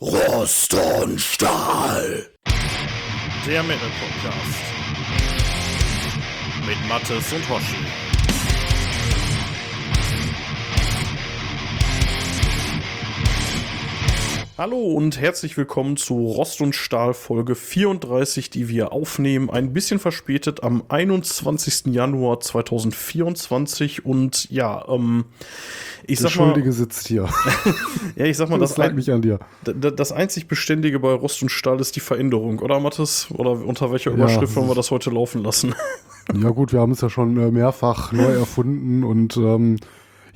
Rost und Stahl. Der Metal Podcast. Mit Mattes und Hoshi. Hallo und herzlich willkommen zu Rost und Stahl Folge 34, die wir aufnehmen. Ein bisschen verspätet am 21. Januar 2024 und ja, ähm, ich Der sag mal. Schuldige sitzt hier. ja, ich sag mal, das das, ein, mich an dir. das einzig Beständige bei Rost und Stahl ist die Veränderung, oder Mathis? Oder unter welcher Ja, Überschrift wollen wir das das heute laufen lassen? Ja gut, wir haben es ja schon äh, mehrfach neu erfunden und ähm,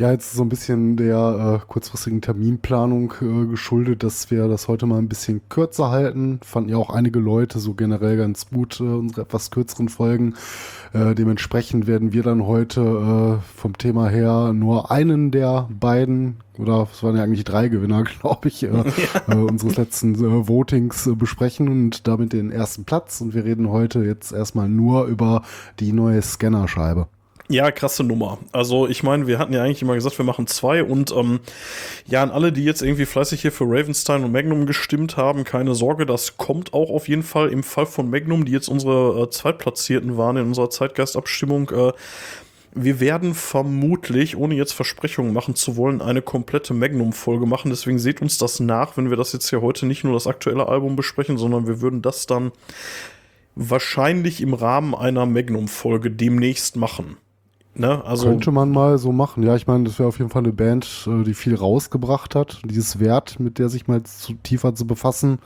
ja, jetzt so ein bisschen der äh, kurzfristigen Terminplanung äh, geschuldet, dass wir das heute mal ein bisschen kürzer halten. Fanden ja auch einige Leute so generell ganz gut, äh, unsere etwas kürzeren Folgen. Äh, dementsprechend werden wir dann heute äh, vom Thema her nur einen der beiden, oder es waren ja eigentlich drei Gewinner, glaube ich, äh, äh, unseres letzten äh, Votings äh, besprechen und damit den ersten Platz. Und wir reden heute jetzt erstmal nur über die neue Scannerscheibe. Ja, krasse Nummer. Also ich meine, wir hatten ja eigentlich immer gesagt, wir machen zwei und ähm, ja, an alle, die jetzt irgendwie fleißig hier für Ravenstein und Magnum gestimmt haben, keine Sorge, das kommt auch auf jeden Fall im Fall von Magnum, die jetzt unsere äh, Zweitplatzierten waren in unserer Zeitgeistabstimmung. Äh, wir werden vermutlich, ohne jetzt Versprechungen machen zu wollen, eine komplette Magnum-Folge machen. Deswegen seht uns das nach, wenn wir das jetzt hier heute nicht nur das aktuelle Album besprechen, sondern wir würden das dann wahrscheinlich im Rahmen einer Magnum-Folge demnächst machen. Ne? Also, Könnte man mal so machen. Ja, ich meine, das wäre auf jeden Fall eine Band, äh, die viel rausgebracht hat. Dieses Wert, mit der sich mal zu, tiefer zu befassen.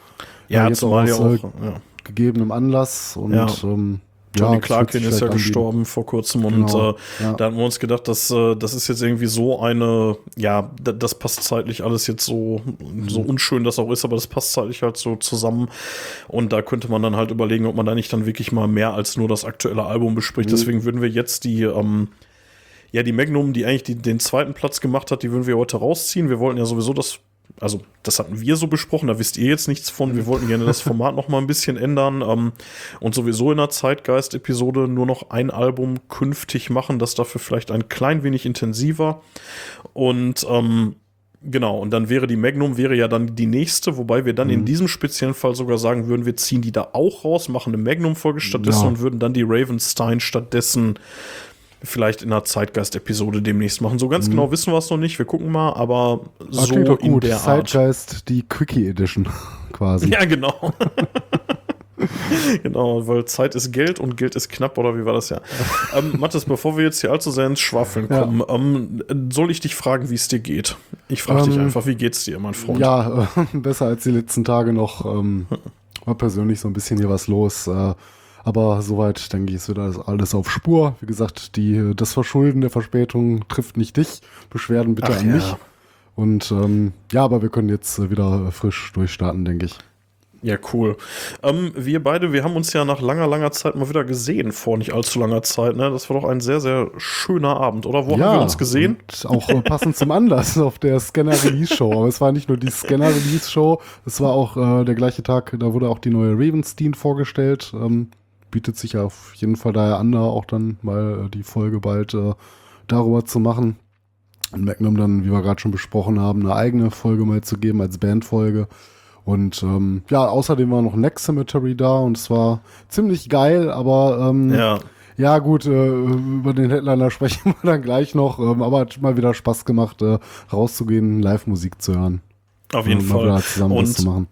ja, jetzt zumal ja aus, auch. äh, Ja. gegebenem Anlass. Und Ja. ähm, Johnny ja, Clarkin ist ja gestorben vor kurzem und Genau, äh, ja. da hatten wir uns gedacht, dass äh, das ist jetzt irgendwie so eine, ja, da- das passt zeitlich alles jetzt so, so Mhm. unschön das auch ist, aber das passt zeitlich halt so zusammen und da könnte man dann halt überlegen, ob man da nicht dann wirklich mal mehr als nur das aktuelle Album bespricht. Mhm. Deswegen würden wir jetzt die, ähm, ja, die Magnum, die eigentlich die, den zweiten Platz gemacht hat, die würden wir heute rausziehen. Wir wollten ja sowieso das, also das hatten wir so besprochen, da wisst ihr jetzt nichts von. Wir wollten gerne das Format noch mal ein bisschen ändern ähm, und sowieso in der Zeitgeist-Episode nur noch ein Album künftig machen, das dafür vielleicht ein klein wenig intensiver. Und ähm, Genau, und dann wäre die Magnum wäre ja dann die nächste, wobei wir dann in diesem speziellen Fall sogar sagen würden, wir ziehen die da auch raus, machen eine Magnum-Folge stattdessen Ja. und würden dann die Ravenstein stattdessen vielleicht in einer Zeitgeist-Episode demnächst machen. So ganz genau wissen wir es noch nicht, wir gucken mal, aber Ah, so doch in gut. der Art. Zeitgeist, die Quickie Edition quasi. Ja, genau. genau, weil Zeit ist Geld und Geld ist knapp, oder wie war das ja? ähm, Mathis, bevor wir jetzt hier allzu sehr ins Schwafeln Ja. kommen, ähm, soll ich dich fragen, wie es dir geht? Ich frage dich Ähm, einfach, wie geht's dir, mein Freund? Ja, äh, besser als die letzten Tage noch. Ähm, war persönlich so ein bisschen hier was los. Äh, aber soweit denke ich, ist wieder alles- auf Spur. Wie gesagt, die, das Verschulden der Verspätung trifft nicht dich. Beschwerden bitte Ach an ja. mich. Und ähm, ja, aber wir können jetzt äh, wieder frisch durchstarten, denke ich. Ja, cool. Ähm, wir beide, wir haben uns ja nach langer, langer Zeit mal wieder gesehen, vor nicht allzu langer Zeit. Ne? Das war doch ein sehr, sehr schöner Abend, oder? Wo haben wir uns gesehen? Auch äh, passend zum Anlass auf der Scanner Release Show. Aber es war nicht nur die Scanner Release Show, es war auch äh, der gleiche Tag, da wurde auch die neue Ravenstein vorgestellt. Ähm, bietet sich ja auf jeden Fall daher an, da auch dann mal äh, die Folge bald äh, darüber zu machen. Und Magnum dann, wie wir gerade schon besprochen haben, eine eigene Folge mal zu geben als Bandfolge. Und ähm, ja, außerdem war noch Next Cemetery da und es war ziemlich geil, aber ähm, Ja. ja, gut, äh, über den Headliner sprechen wir dann gleich noch, ähm, aber hat mal wieder Spaß gemacht, äh, rauszugehen, Live-Musik zu hören. Auf jeden Und mal Fall. wieder zusammen was zu Und machen.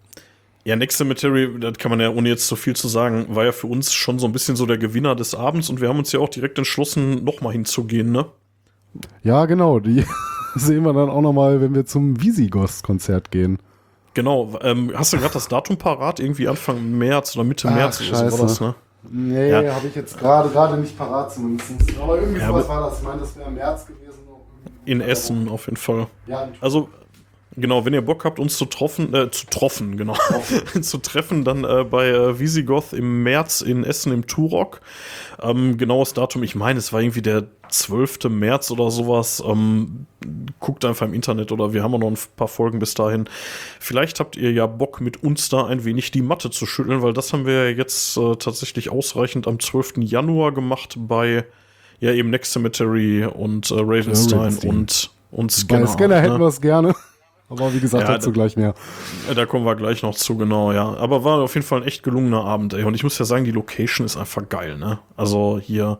Ja, Next Cemetery, das kann man ja ohne jetzt zu viel zu sagen, war ja für uns schon so ein bisschen so der Gewinner des Abends und wir haben uns ja auch direkt entschlossen, nochmal hinzugehen, ne? Ja, genau, die sehen wir dann auch nochmal, wenn wir zum Visigoth-Konzert gehen. Genau. Ähm, hast du gerade das Datum parat? Irgendwie Anfang März oder Mitte Ach, März oder so war das, ne? Nee, Ja. habe ich jetzt gerade gerade nicht parat zumindest. Aber irgendwie Ja, sowas war das. Ich meine, das wäre im März gewesen. In Essen auf jeden Fall. Ja, Also, genau, wenn ihr Bock habt, uns zu troffen, äh, zu troffen, genau, zu treffen, dann äh, bei äh, Visigoth im März in Essen im Turok. Ähm, genaues Datum, ich meine, es war irgendwie der 12. März oder sowas. Ähm, guckt einfach im Internet oder wir haben auch noch ein paar Folgen bis dahin. Vielleicht habt ihr ja Bock, mit uns da ein wenig die Matte zu schütteln, weil das haben wir jetzt äh, tatsächlich ausreichend am 12. Januar gemacht bei ja eben Next Cemetery und äh, Ravenstein Ravenstein. und, und Scanner. Bei Scanner hätten ne? wir es gerne. Aber wie gesagt, Ja, dazu da- gleich mehr. Da kommen wir gleich noch zu, genau, ja. Aber war auf jeden Fall ein echt gelungener Abend, ey. Und ich muss ja sagen, die Location ist einfach geil, ne? Also hier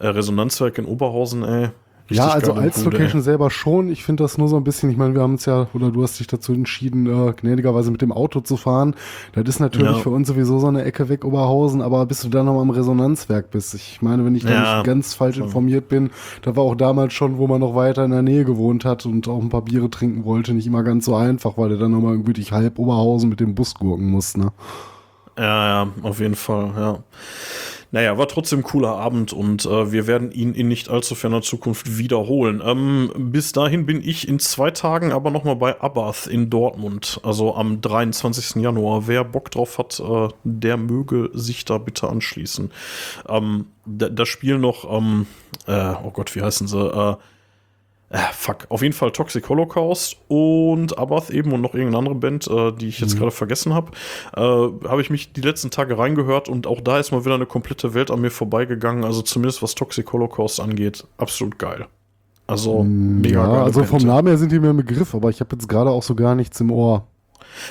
äh, Resonanzwerk in Oberhausen, ey. Ja, also als Bude, Location selber schon. Ich finde das nur so ein bisschen, ich meine, wir haben uns ja, oder du hast dich dazu entschieden, äh, gnädigerweise mit dem Auto zu fahren. Das ist natürlich Ja. für uns sowieso so eine Ecke weg, Oberhausen, aber bis du dann noch am Resonanzwerk bist. Ich meine, wenn ich da Ja. nicht ganz falsch informiert bin, da war auch damals schon, wo man noch weiter in der Nähe gewohnt hat und auch ein paar Biere trinken wollte, nicht immer ganz so einfach, weil du dann nochmal irgendwie durch halb Oberhausen mit dem Bus gurken musst, ne? Ja, ja, auf jeden Fall, ja. Naja, war trotzdem ein cooler Abend und äh, wir werden ihn in nicht allzu ferner Zukunft wiederholen. Ähm, bis dahin bin ich in zwei Tagen aber nochmal bei Abath in Dortmund, also am 23. Januar. Wer Bock drauf hat, äh, der möge sich da bitte anschließen. Ähm, da, da spielen noch, ähm, äh, oh Gott, wie heißen sie? Äh, fuck, auf jeden Fall Toxic Holocaust und Abath eben und noch irgendeine andere Band, äh, die ich jetzt gerade vergessen habe. Äh, habe ich mich die letzten Tage reingehört und auch da ist mal wieder eine komplette Welt an mir vorbeigegangen. Also zumindest was Toxic Holocaust angeht, absolut geil. Also mega ja, geile also Band. vom Namen her sind die mir im Begriff, aber ich habe jetzt gerade auch so gar nichts im Ohr.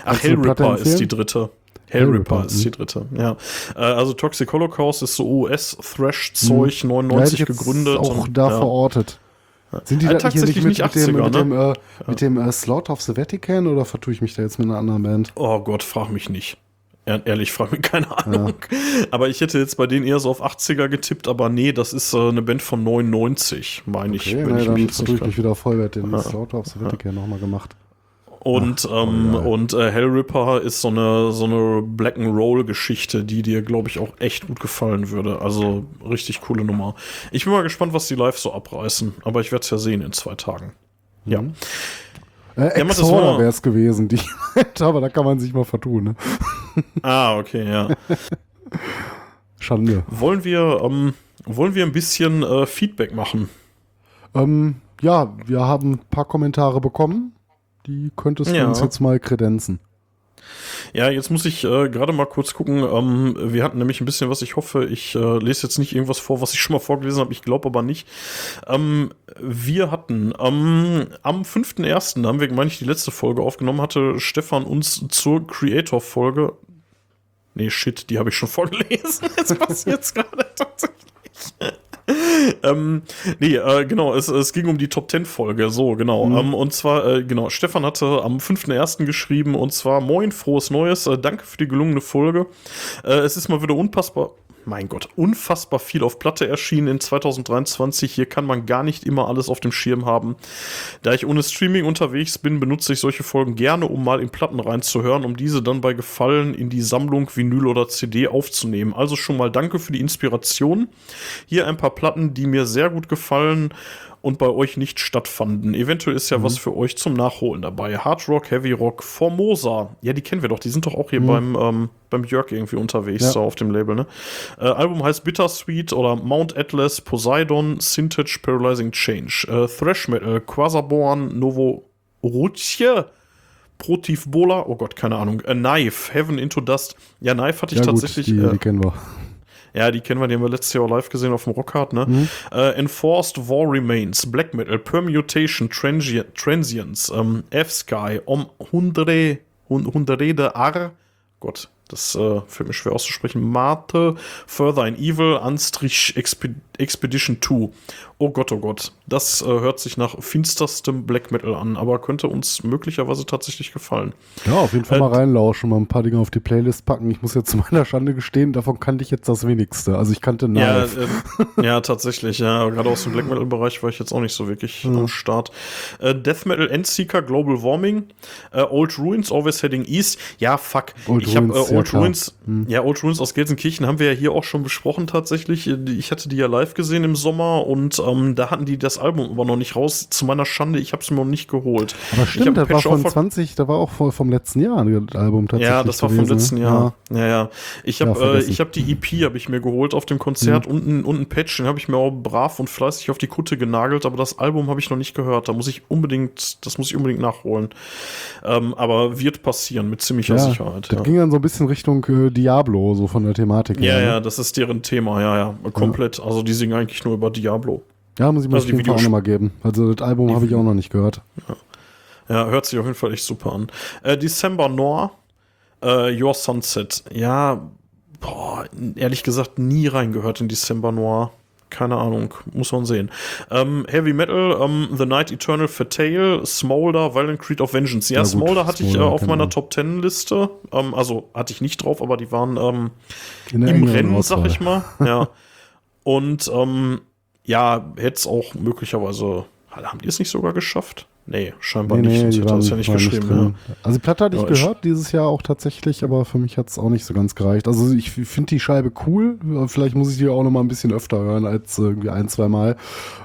Ach, Hellripper ist die dritte. Hellripper Hellripper, ist die dritte, ja. Äh, also Toxic Holocaust ist so US-Thrash-Zeug, Ja, hätte 99 ich jetzt gegründet. auch und- da ja. verortet. Sind die Äh, da hier tatsächlich nicht mit, nicht mit dem, 80er, mit dem, ne? äh, mit dem äh, Slaughter of the Vatican oder vertue ich mich da jetzt mit einer anderen Band? Oh Gott, frag mich nicht. Ehr- Ehrlich, frag mich keine Ahnung. Aber ich hätte jetzt bei denen eher so auf 80er getippt, aber nee, das ist äh, eine Band von 99, meine ich. Okay, wenn nee, ich mich dann nicht ich mich wieder voll. Wer den Slaughter of the Vatican nochmal gemacht? Und, ähm, geil. und äh, Hellripper ist so eine, so eine Black and Roll Geschichte, die dir, glaube ich, auch echt gut gefallen würde. Also richtig coole Nummer. Ich bin mal gespannt, was die live so abreißen, aber ich werde es ja sehen in zwei Tagen. Ja. Äh, Ja, mach das Exhorder wäre es gewesen, die aber da kann man sich mal vertun. Ne? Ah, okay, ja. Schande. wollen wir, ähm, wollen wir ein bisschen äh, Feedback machen? Ähm, ja, wir haben ein paar Kommentare bekommen. Die könntest du Ja. uns jetzt mal kredenzen. Ja, jetzt muss ich äh, gerade mal kurz gucken. Ähm, wir hatten nämlich ein bisschen was. Ich hoffe, ich äh, lese jetzt nicht irgendwas vor, was ich schon mal vorgelesen habe. Ich glaube aber nicht. Ähm, wir hatten ähm, am 5.1., da haben wir, meine ich, die letzte Folge aufgenommen, hatte Stefan uns zur Creator-Folge. Nee, shit, die habe ich schon vorgelesen. Jetzt passiert's gerade tatsächlich. ähm, nee, äh, genau, es, es ging um die Top 10 Folge, so, genau. Ähm, und zwar, äh, genau, Stefan hatte am 5.1. geschrieben und zwar, moin, frohes Neues, äh, danke für die gelungene Folge. Äh, es ist mal wieder unpassbar, mein Gott, unfassbar viel auf Platte erschienen in 2023. Hier kann man gar nicht immer alles auf dem Schirm haben. Da ich ohne Streaming unterwegs bin, benutze ich solche Folgen gerne, um mal in Platten reinzuhören, um diese dann bei Gefallen in die Sammlung Vinyl oder CD aufzunehmen. Also schon mal danke für die Inspiration. Hier ein paar Platten, die mir sehr gut gefallen und bei euch nicht stattfanden. Eventuell ist ja was für euch zum Nachholen dabei. Hard Rock, Heavy Rock, Formosa. Ja, die kennen wir doch. Die sind doch auch hier beim, ähm, beim Jörg irgendwie unterwegs, Ja. so auf dem Label, ne? Äh, Album heißt Bittersweet oder Mount Atlas, Poseidon, Sintage, Paralyzing Change. Äh, Thrash Metal, Quasaborn, Novo Rutje, Protiv Bola, oh Gott, keine Ahnung. A Knife, Heaven into Dust. Ja, Knife hatte ich Ja gut, tatsächlich. die, äh, die kennen wir. Ja, die kennen wir, die haben wir letztes Jahr auch live gesehen auf dem Rockhard, ne? Mhm. Äh, Enforced War Remains, Black Metal, Permutation, Transi Transience, ähm, F-Sky, Om Hundre, Hun- Hundre de Ar, Gott, das äh, fällt mir schwer auszusprechen, Mate, Further in Evil, Anstrich Expe Expedition 2. Oh Gott, oh Gott, das äh, hört sich nach finsterstem Black Metal an, aber könnte uns möglicherweise tatsächlich gefallen. Ja, auf jeden Fall Äh, mal reinlauschen, mal ein paar Dinge auf die Playlist packen. Ich muss jetzt zu meiner Schande gestehen, davon kannte ich jetzt das wenigste. Also ich kannte Ja, Knife. äh, ja, tatsächlich, ja. Gerade aus dem Black Metal-Bereich war ich jetzt auch nicht so wirklich am Start. Äh, Death Metal Endseeker, Global Warming, äh, Old Ruins, Always Heading East. Ja, fuck. Old ich habe äh, Ruins, ja, Old. Ruins, ja, Old Ruins aus Gelsenkirchen haben wir ja hier auch schon besprochen tatsächlich. Ich hatte die ja live gesehen im Sommer und ähm, da hatten die das Album aber noch nicht raus. Zu meiner Schande, ich habe es mir noch nicht geholt. Aber ich stimmt, hab das war von ver- 20, da war auch vom letzten Jahr das Album tatsächlich. Ja, das war vom letzten ne? Jahr. Ja, ja. Ich Ja, habe äh, vergessen. Mhm. ich habe die EP habe ich mir geholt auf dem Konzert und ein, und ein Patch, den habe ich mir auch brav und fleißig auf die Kutte genagelt, aber das Album habe ich noch nicht gehört. Da muss ich unbedingt, das muss ich unbedingt nachholen. Ähm, aber wird passieren mit ziemlicher Ja, Sicherheit. das Ja. ging dann so ein bisschen Richtung äh, Diablo, so von der Thematik ja, her. ja, ne? das ist deren Thema, ja, ja, komplett. Also die singen eigentlich nur über Diablo. Ja, muss ich mir Also auf die jeden Fall auch nochmal geben. Also das Album habe ich auch noch nicht gehört. Ja, hört sich auf jeden Fall echt super an. Äh, December Noir, äh, Your Sunset. Ja, boah, ehrlich gesagt nie reingehört in December Noir. Keine Ahnung, muss man sehen. Ähm, Heavy Metal, ähm, The Night Eternal Fatale, Smolder, Violent Creed of Vengeance. Ja, gut, Smolder hatte ich äh, Smolder auf kennt meiner. Top 10 Liste. Ähm, also hatte ich nicht drauf, aber die waren ähm, im Rennen, Auswahl. sag ich mal. Ja. Und ähm, ja, hätte es auch möglicherweise. Haben die es nicht sogar geschafft? Nee, scheinbar Nee, nicht. nee, sonst die hätte das ja nicht geschrieben. drin. Also die Platte hatte ich Ja, ich- gehört dieses Jahr auch tatsächlich, aber für mich hat es auch nicht so ganz gereicht. Also ich finde die Scheibe cool. Vielleicht muss ich die auch noch mal ein bisschen öfter hören als irgendwie ein, zwei Mal.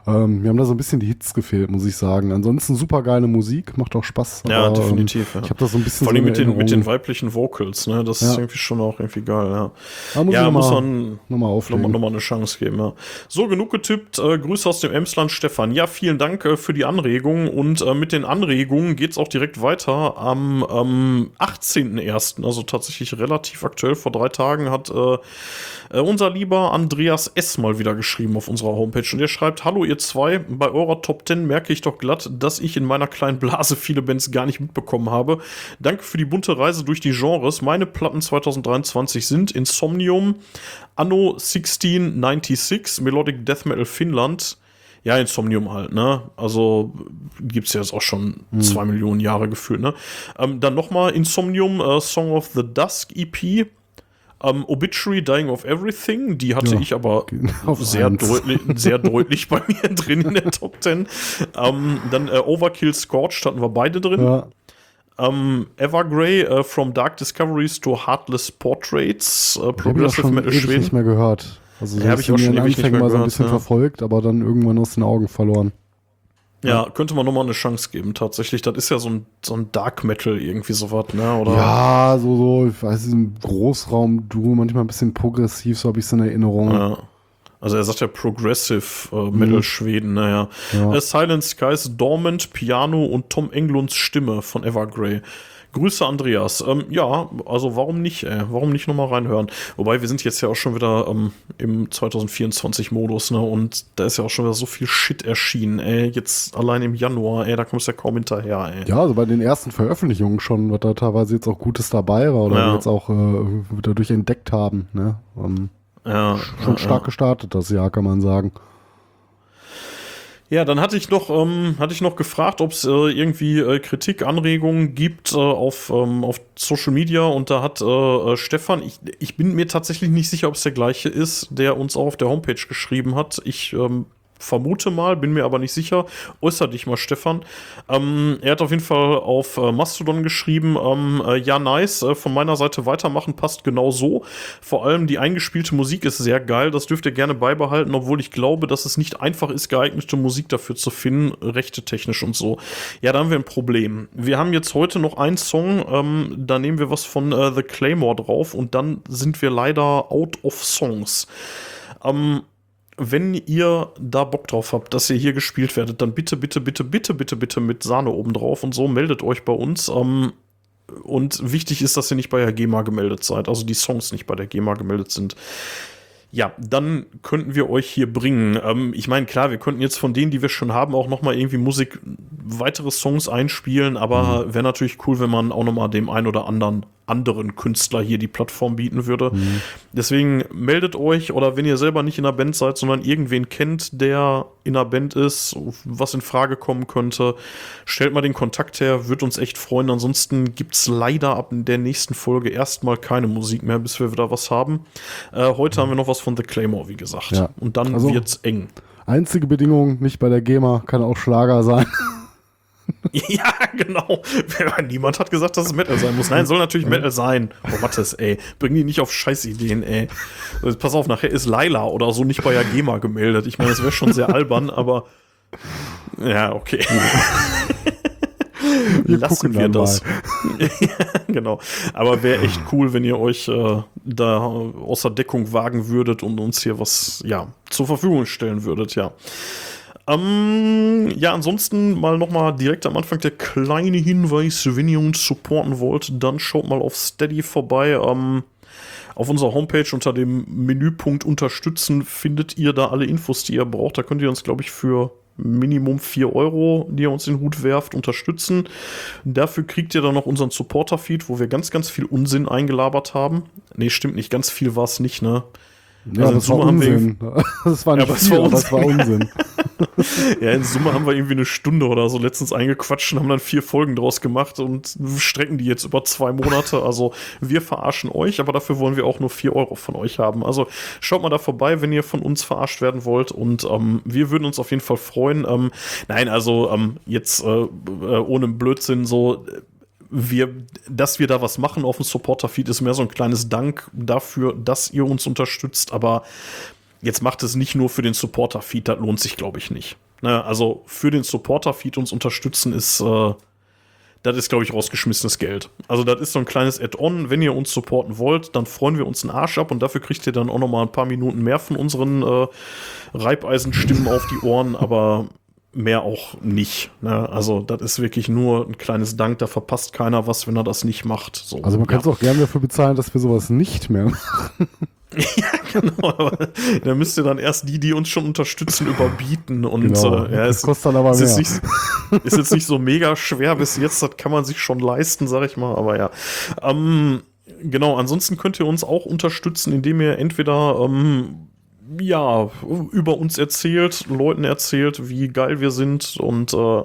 Ähm, mir haben da so ein bisschen die Hits gefehlt, muss ich sagen. Ansonsten super geile Musik, macht auch Spaß. Ja, aber, definitiv, Ähm, ja. Ich habe das so ein bisschen Vor allem so mit den, mit den weiblichen Vocals, ne? Das ist Ja. irgendwie schon auch irgendwie geil, ja. Da muss ja, ich muss man noch mal nochmal auflegen. noch mal eine Chance geben, ja. So, genug getippt. Äh, Grüße aus dem Emsland, Stefan. Ja, vielen Dank äh, für die Anregung. Und äh, mit den Anregungen geht's auch direkt weiter. Am ähm, 18.01., also tatsächlich relativ aktuell, vor drei Tagen, hat äh, äh, unser lieber Andreas S. mal wieder geschrieben auf unserer Homepage. Und er schreibt: Hallo, ihr zwei. Bei eurer Top 10 merke ich doch glatt, dass ich in meiner kleinen Blase viele Bands gar nicht mitbekommen habe. Danke für die bunte Reise durch die Genres. Meine Platten 2023 sind Insomnium, Anno 1696, Melodic Death Metal Finnland. Ja, Insomnium halt, ne? Also gibt's ja jetzt auch schon zwei Millionen Jahre gefühlt, ne? Ähm, dann nochmal Insomnium, äh, Song of the Dusk EP. Ähm, Obituary, Dying of Everything, die hatte Ja, ich aber auf sehr, eins. deutlich, sehr deutlich bei mir drin in der Top 10. Ähm, dann äh, Overkill Scorched hatten wir beide drin. Ja, Ähm, Evergrey, äh, From Dark Discoveries to Heartless Portraits, auch Progressive schon Metal Schweden. nicht mehr gehört. Also Ja, hab ich auch schon ewig Anfängen mal so ein bisschen ja. verfolgt, aber dann irgendwann aus den Augen verloren. Ja, könnte man nochmal eine Chance geben, tatsächlich. Das ist ja so ein, so ein Dark Metal irgendwie sowas, ne? Oder? Ja, so, so, ich weiß, im Großraum-Duo, manchmal ein bisschen progressiv, so habe ich es in Erinnerung. Ja. Also er sagt ja Progressive äh, Metal Schweden, naja. Mhm. Ja. Silent Skies, Dormant, Piano und Tom Englunds Stimme von Evergrey. Grüße Andreas. Ähm, ja, also warum nicht, ey? Warum nicht nochmal reinhören? Wobei wir sind jetzt ja auch schon wieder ähm, im 2024-Modus, ne? Und da ist ja auch schon wieder so viel Shit erschienen, ey. Jetzt allein im Januar, ey, da kommst du ja kaum hinterher, ey. Ja, also bei den ersten Veröffentlichungen schon, was da teilweise jetzt auch Gutes dabei war oder Ja. wir jetzt auch äh, dadurch entdeckt haben. Ne? Ähm, Ja, schon ja, stark gestartet das Jahr, kann man sagen. Ja, dann hatte ich noch, ähm, hatte ich noch gefragt, ob es äh, irgendwie äh, Kritik, Anregungen gibt äh, auf, ähm, auf Social Media und da hat äh, äh, Stefan, ich, ich bin mir tatsächlich nicht sicher, ob es der gleiche ist, der uns auch auf der Homepage geschrieben hat. Ich ähm, vermute mal, bin mir aber nicht sicher. Äußer dich mal, Stefan. Ähm, er hat auf jeden Fall auf äh, Mastodon geschrieben, ähm, äh, ja, nice, äh, von meiner Seite weitermachen passt genau so. Vor allem die eingespielte Musik ist sehr geil, das dürft ihr gerne beibehalten, obwohl ich glaube, dass es nicht einfach ist, geeignete Musik dafür zu finden, rechte technisch und so. Ja, da haben wir ein Problem. Wir haben jetzt heute noch einen Song, ähm, da nehmen wir was von äh, The Claymore drauf und dann sind wir leider out of Songs. Ähm, wenn ihr da Bock drauf habt, dass ihr hier gespielt werdet, dann bitte, bitte, bitte, bitte, bitte, bitte mit Sahne oben drauf und so meldet euch bei uns. Ähm, und wichtig ist, dass ihr nicht bei der GEMA gemeldet seid, also die Songs nicht bei der GEMA gemeldet sind. Ja, dann könnten wir euch hier bringen. Ähm, ich meine, klar, wir könnten jetzt von denen, die wir schon haben, auch noch mal irgendwie Musik, weitere Songs einspielen, aber wäre natürlich cool, wenn man auch noch mal dem ein oder anderen anderen Künstler hier die Plattform bieten würde. Deswegen meldet euch oder wenn ihr selber nicht in der Band seid, sondern irgendwen kennt, der in der Band ist, was in Frage kommen könnte, stellt mal den Kontakt her, wird uns echt freuen. Ansonsten gibt's leider ab der nächsten Folge erstmal keine Musik mehr, bis wir wieder was haben. Äh, heute haben wir noch was von The Claymore, wie gesagt. Ja. Und dann Also- wird's eng. Einzige Bedingung, nicht bei der GEMA, kann auch Schlager sein. Ja, genau. Niemand hat gesagt, dass es Metal sein muss. Nein, soll natürlich Metal sein. Oh, Mattes, ey. Bring die nicht auf Scheißideen, ey. Also, pass auf, nachher ist Laila oder so nicht bei der GEMA gemeldet. Ich meine, das wäre schon sehr albern, aber. Ja, okay. Wir Lassen wir das. ja, genau. Aber wäre echt cool, wenn ihr euch äh, da außer Deckung wagen würdet und uns hier was ja, zur Verfügung stellen würdet, ja. Ähm, ja, ansonsten mal nochmal direkt am Anfang der kleine Hinweis, wenn ihr uns supporten wollt, dann schaut mal auf Steady vorbei. Ähm, auf unserer Homepage unter dem Menüpunkt Unterstützen findet ihr da alle Infos, die ihr braucht. Da könnt ihr uns, glaube ich, für Minimum 4 Euro, die ihr uns in den Hut werft, unterstützen. Dafür kriegt ihr dann noch unseren Supporter-Feed, wo wir ganz, ganz viel Unsinn eingelabert haben. Nee, stimmt nicht, ganz viel war es nicht, ne? Ja, also das, war Unsinn. das war nicht ja, viel, das war Unsinn. ja, in Summe haben wir irgendwie eine Stunde oder so letztens eingequatscht und haben dann vier Folgen draus gemacht und strecken die jetzt über zwei Monate. Also wir verarschen euch, aber dafür wollen wir auch nur vier Euro von euch haben. Also schaut mal da vorbei, wenn ihr von uns verarscht werden wollt und ähm, wir würden uns auf jeden Fall freuen. Ähm, nein, also ähm, jetzt äh, äh ohne Blödsinn so wir, dass wir da was machen auf dem Supporter-Feed, ist mehr so ein kleines Dank dafür, dass ihr uns unterstützt. Aber jetzt macht es nicht nur für den Supporter-Feed, das lohnt sich, glaube ich, nicht. Ne? Also für den Supporter-Feed uns unterstützen ist, äh, das ist, glaube ich, rausgeschmissenes Geld. Also das ist so ein kleines Add-on. Wenn ihr uns supporten wollt, dann freuen wir uns einen Arsch ab und dafür kriegt ihr dann auch noch mal ein paar Minuten mehr von unseren äh, Reibeisenstimmen auf die Ohren. Aber mehr auch nicht. Ne? Also das ist wirklich nur ein kleines Dank, da verpasst keiner was, wenn er das nicht macht. So, also man kann es auch gerne dafür bezahlen, dass wir sowas nicht mehr machen. ja, genau. Aber da müsst ihr dann erst die, die uns schon unterstützen, überbieten. Und genau. äh, ja, das es, kostet dann aber mehr. Ist, nicht, ist jetzt nicht so mega schwer bis jetzt, das kann man sich schon leisten, sag ich mal. Aber ja. Ähm, genau, ansonsten könnt ihr uns auch unterstützen, indem ihr entweder ähm, ja, über uns erzählt, Leuten erzählt, wie geil wir sind und äh,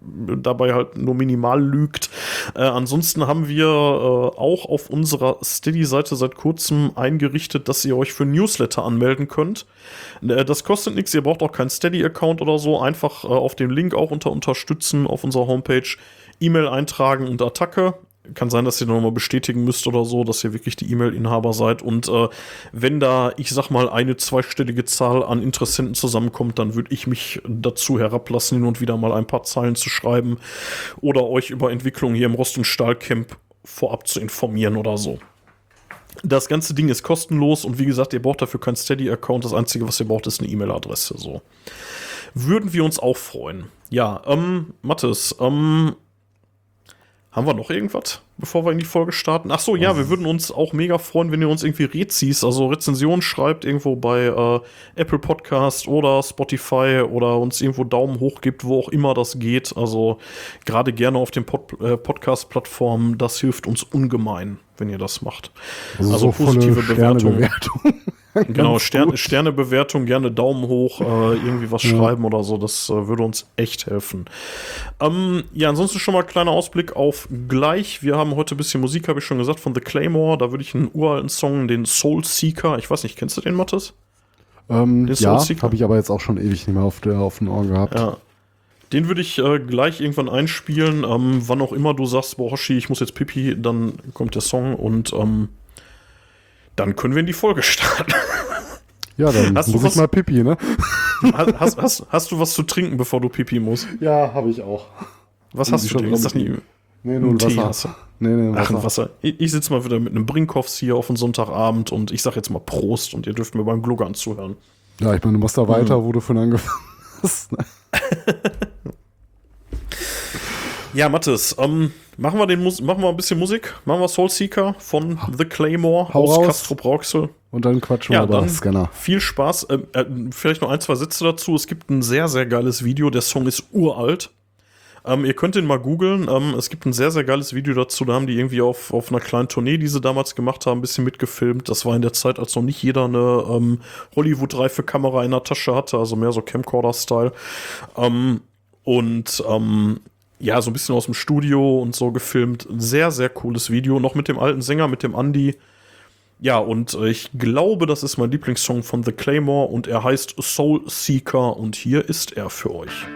dabei halt nur minimal lügt. Äh, ansonsten haben wir äh, auch auf unserer Steady-Seite seit kurzem eingerichtet, dass ihr euch für Newsletter anmelden könnt. Äh, das kostet nichts, ihr braucht auch keinen Steady-Account oder so. Einfach äh, auf dem Link auch unter Unterstützen auf unserer Homepage E-Mail eintragen und Attacke kann sein, dass ihr nochmal bestätigen müsst oder so, dass ihr wirklich die E-Mail-Inhaber seid. Und äh, wenn da, ich sag mal, eine zweistellige Zahl an Interessenten zusammenkommt, dann würde ich mich dazu herablassen, hin und wieder mal ein paar Zeilen zu schreiben oder euch über Entwicklungen hier im Rost- und Stahlcamp vorab zu informieren oder so. Das ganze Ding ist kostenlos und wie gesagt, ihr braucht dafür keinen Steady-Account. Das Einzige, was ihr braucht, ist eine E-Mail-Adresse. So. Würden wir uns auch freuen. Ja, ähm, Mathis, ähm, haben wir noch irgendwas, bevor wir in die Folge starten? Ach so, ja, wir würden uns auch mega freuen, wenn ihr uns irgendwie Rezis, also Rezensionen schreibt, irgendwo bei äh, Apple Podcast oder Spotify oder uns irgendwo Daumen hoch gibt, wo auch immer das geht. Also gerade gerne auf den Pod äh, Podcast-Plattformen, das hilft uns ungemein, wenn ihr das macht. Also, also so positive Bewertungen. genau, Stern, Sternebewertung, gerne Daumen hoch, äh, irgendwie was ja. schreiben oder so, das äh, würde uns echt helfen. Ähm, ja, ansonsten schon mal kleiner Ausblick auf gleich. Wir haben heute ein bisschen Musik, habe ich schon gesagt, von The Claymore. Da würde ich einen uralten Song, den Soul Seeker, ich weiß nicht, kennst du den, Mattes? Ähm, ja, habe ich aber jetzt auch schon ewig nicht mehr auf, der, auf den Ohren gehabt. Ja. Den würde ich äh, gleich irgendwann einspielen. Ähm, wann auch immer du sagst, boah, Hoshi, ich muss jetzt pipi, dann kommt der Song und ähm, dann können wir in die Folge starten. Ja, dann hast muss ich mal Pipi, ne? Hast, hast, hast, du was zu trinken, bevor du Pipi musst? Ja, habe ich auch. Was hast du denn? Ist das nie Nee, nur ein Wasser. Hast Nee, nee, Ach, Wasser. Wasser. Ich, ich sitze mal wieder mit einem Brinkhoffs hier auf einen Sonntagabend und ich sag jetzt mal Prost und ihr dürft mir beim Gluggern zuhören. Ja, ich meine, du machst da weiter, mhm. wo du von angefangen hast. Ja, Mathis, ähm, machen, wir den Mus machen wir ein bisschen Musik. Machen wir Soul Seeker von The Claymore Hau aus Castro Brauxel. Und dann quatschen ja, wir über Scanner. Viel Spaß. Äh, äh, vielleicht noch ein, zwei Sätze dazu. Es gibt ein sehr, sehr geiles Video. Der Song ist uralt. Ähm, ihr könnt ihn mal googeln. Ähm, es gibt ein sehr, sehr geiles Video dazu. Da haben die irgendwie auf, auf einer kleinen Tournee, die sie damals gemacht haben, ein bisschen mitgefilmt. Das war in der Zeit, als noch nicht jeder eine ähm, Hollywood-reife Kamera in der Tasche hatte, also mehr so Camcorder-Style. Ähm, und ähm, ja, so ein bisschen aus dem Studio und so gefilmt. Sehr, sehr cooles Video. Noch mit dem alten Sänger, mit dem Andy. Ja, und äh, ich glaube, das ist mein Lieblingssong von The Claymore und er heißt Soul Seeker und hier ist er für euch.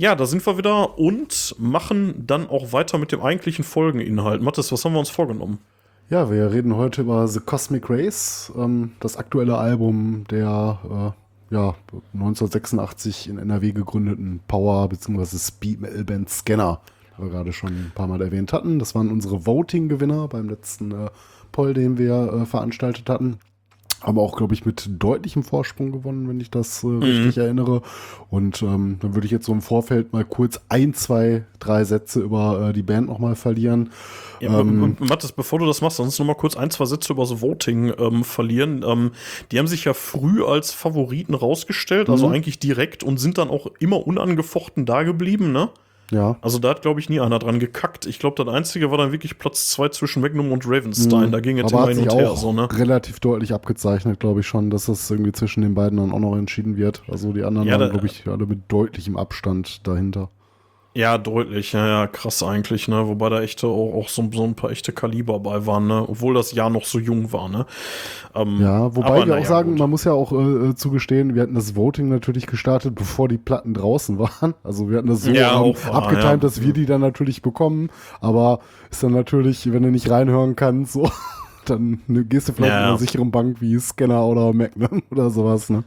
Ja, da sind wir wieder und machen dann auch weiter mit dem eigentlichen Folgeninhalt. Mathis, was haben wir uns vorgenommen? Ja, wir reden heute über The Cosmic Race, ähm, das aktuelle Album der äh, ja, 1986 in NRW gegründeten Power- bzw. Speed Metal Band Scanner, die wir gerade schon ein paar Mal erwähnt hatten. Das waren unsere Voting-Gewinner beim letzten äh, Poll, den wir äh, veranstaltet hatten. Haben auch, glaube ich, mit deutlichem Vorsprung gewonnen, wenn ich das äh, richtig erinnere. Und ähm, dann würde ich jetzt so im Vorfeld mal kurz ein, zwei, drei Sätze über äh, die Band nochmal verlieren. Ja, Ähm, Mathis, bevor du das machst, sonst noch mal kurz ein, zwei Sätze über das Voting ähm, verlieren. Ähm, die haben sich ja früh als Favoriten rausgestellt, also Mhm. eigentlich direkt und sind dann auch immer unangefochten da geblieben, ne? Ja. Also da hat, glaube ich, nie einer dran gekackt. Ich glaube, das Einzige war dann wirklich Platz zwei zwischen Magnum und Ravenstein. Da ging Mhm. Aber immer hin und her. auch So, ne? relativ deutlich abgezeichnet, glaube ich schon, dass das irgendwie zwischen den beiden dann auch noch entschieden wird. Also die anderen Ja, waren, glaube ich, alle mit deutlichem Abstand dahinter. Ja, deutlich, ja, ja, krass eigentlich, ne? Wobei da echte auch, auch so, so ein paar echte Kaliber bei waren, ne? Obwohl das Jahr noch so jung war, ne? Ähm, Ja, wobei aber wir auch sagen, gut. man muss ja auch äh, äh, zugestehen, wir hatten das Voting natürlich gestartet, bevor die Platten draußen waren. Also wir hatten das so Ja, ähm, wahr, abgetimt, ja. dass wir die dann natürlich bekommen. Aber ist dann natürlich, wenn du nicht reinhören kannst, so, dann ne, gehst du vielleicht Ja, in ja. einer sicheren Bank wie Scanner oder Magnum oder sowas. Ne?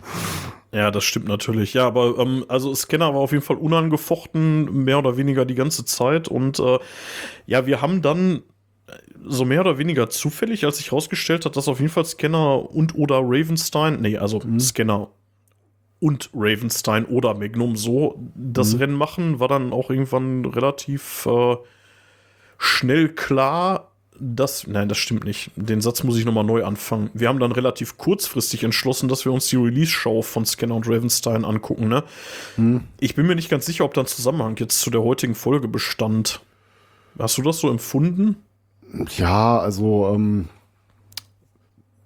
Ja, das stimmt natürlich. Ja, aber ähm, also Scanner war auf jeden Fall unangefochten, mehr oder weniger die ganze Zeit. Und äh, ja, wir haben dann äh, so mehr oder weniger zufällig, als sich herausgestellt hat, dass auf jeden Fall Scanner und oder Ravenstein, nee, also Scanner und Ravenstein oder Magnum so das Rennen machen, war dann auch irgendwann relativ äh, schnell klar, dass, nein, das stimmt nicht. Den Satz muss ich nochmal neu anfangen. Wir haben dann relativ kurzfristig entschlossen, dass wir uns die Release-Show von Scanner und Ravenstein angucken, ne? Ich bin mir nicht ganz sicher, ob da ein Zusammenhang jetzt zu der heutigen Folge bestand. Hast du das so empfunden? Ja, also ähm,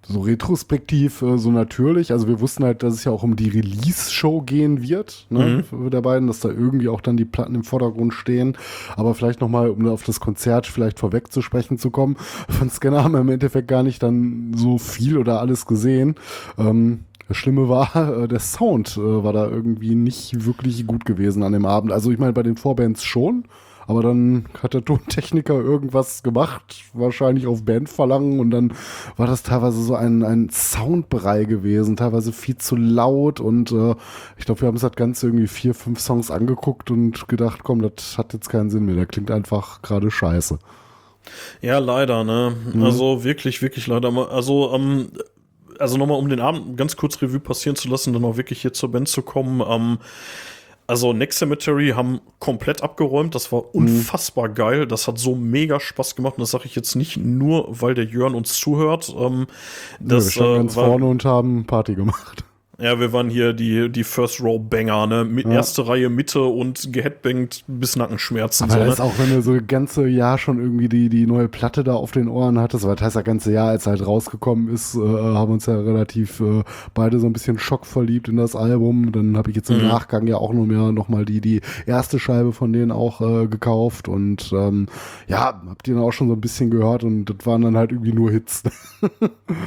so retrospektiv äh, so natürlich. Also wir wussten halt, dass es ja auch um die Release-Show gehen wird, ne, für der beiden, dass da irgendwie auch dann die Platten im Vordergrund stehen. Aber vielleicht nochmal, um auf das Konzert vielleicht vorweg zu sprechen zu kommen, von Scanner haben wir im Endeffekt gar nicht dann so viel oder alles gesehen. Ähm, das Schlimme war, äh, der Sound äh, war da irgendwie nicht wirklich gut gewesen an dem Abend. Also ich meine, bei den Vorbands schon, aber dann hat der Tontechniker irgendwas gemacht, wahrscheinlich auf Bandverlangen und dann war das teilweise so ein, ein Soundbrei gewesen, teilweise viel zu laut und äh, ich glaube, wir haben uns das Ganze irgendwie vier, fünf Songs angeguckt und gedacht, komm, das hat jetzt keinen Sinn mehr, der klingt einfach gerade scheiße. Ja, leider, ne? Also wirklich, wirklich leider. Also, ähm, also nochmal, um den Abend ganz kurz Revue passieren zu lassen, dann auch wirklich hier zur Band zu kommen. Ähm, also Next Cemetery haben komplett abgeräumt. Das war unfassbar geil. Das hat so mega Spaß gemacht. Und das sage ich jetzt nicht nur, weil der Jörn uns zuhört. Ähm, Das, das wir standen äh, ganz war, vorne und haben Party gemacht. Ja, wir waren hier die, die First Row Banger, ne? Mit erste Reihe Mitte und geheadbangt bis Nackenschmerzen. Aber so, das ist ne? auch, wenn du so das ganze Jahr schon irgendwie die, die neue Platte da auf den Ohren hattest, weil das heißt, das ganze Jahr, als halt rausgekommen ist, äh, haben uns ja relativ äh, beide so ein bisschen schockverliebt in das Album. Dann habe ich jetzt im Nachgang ja auch noch mehr nochmal die, die erste Scheibe von denen auch äh, gekauft und ähm, ja, habt ihr dann auch schon so ein bisschen gehört und das waren dann halt irgendwie nur Hits.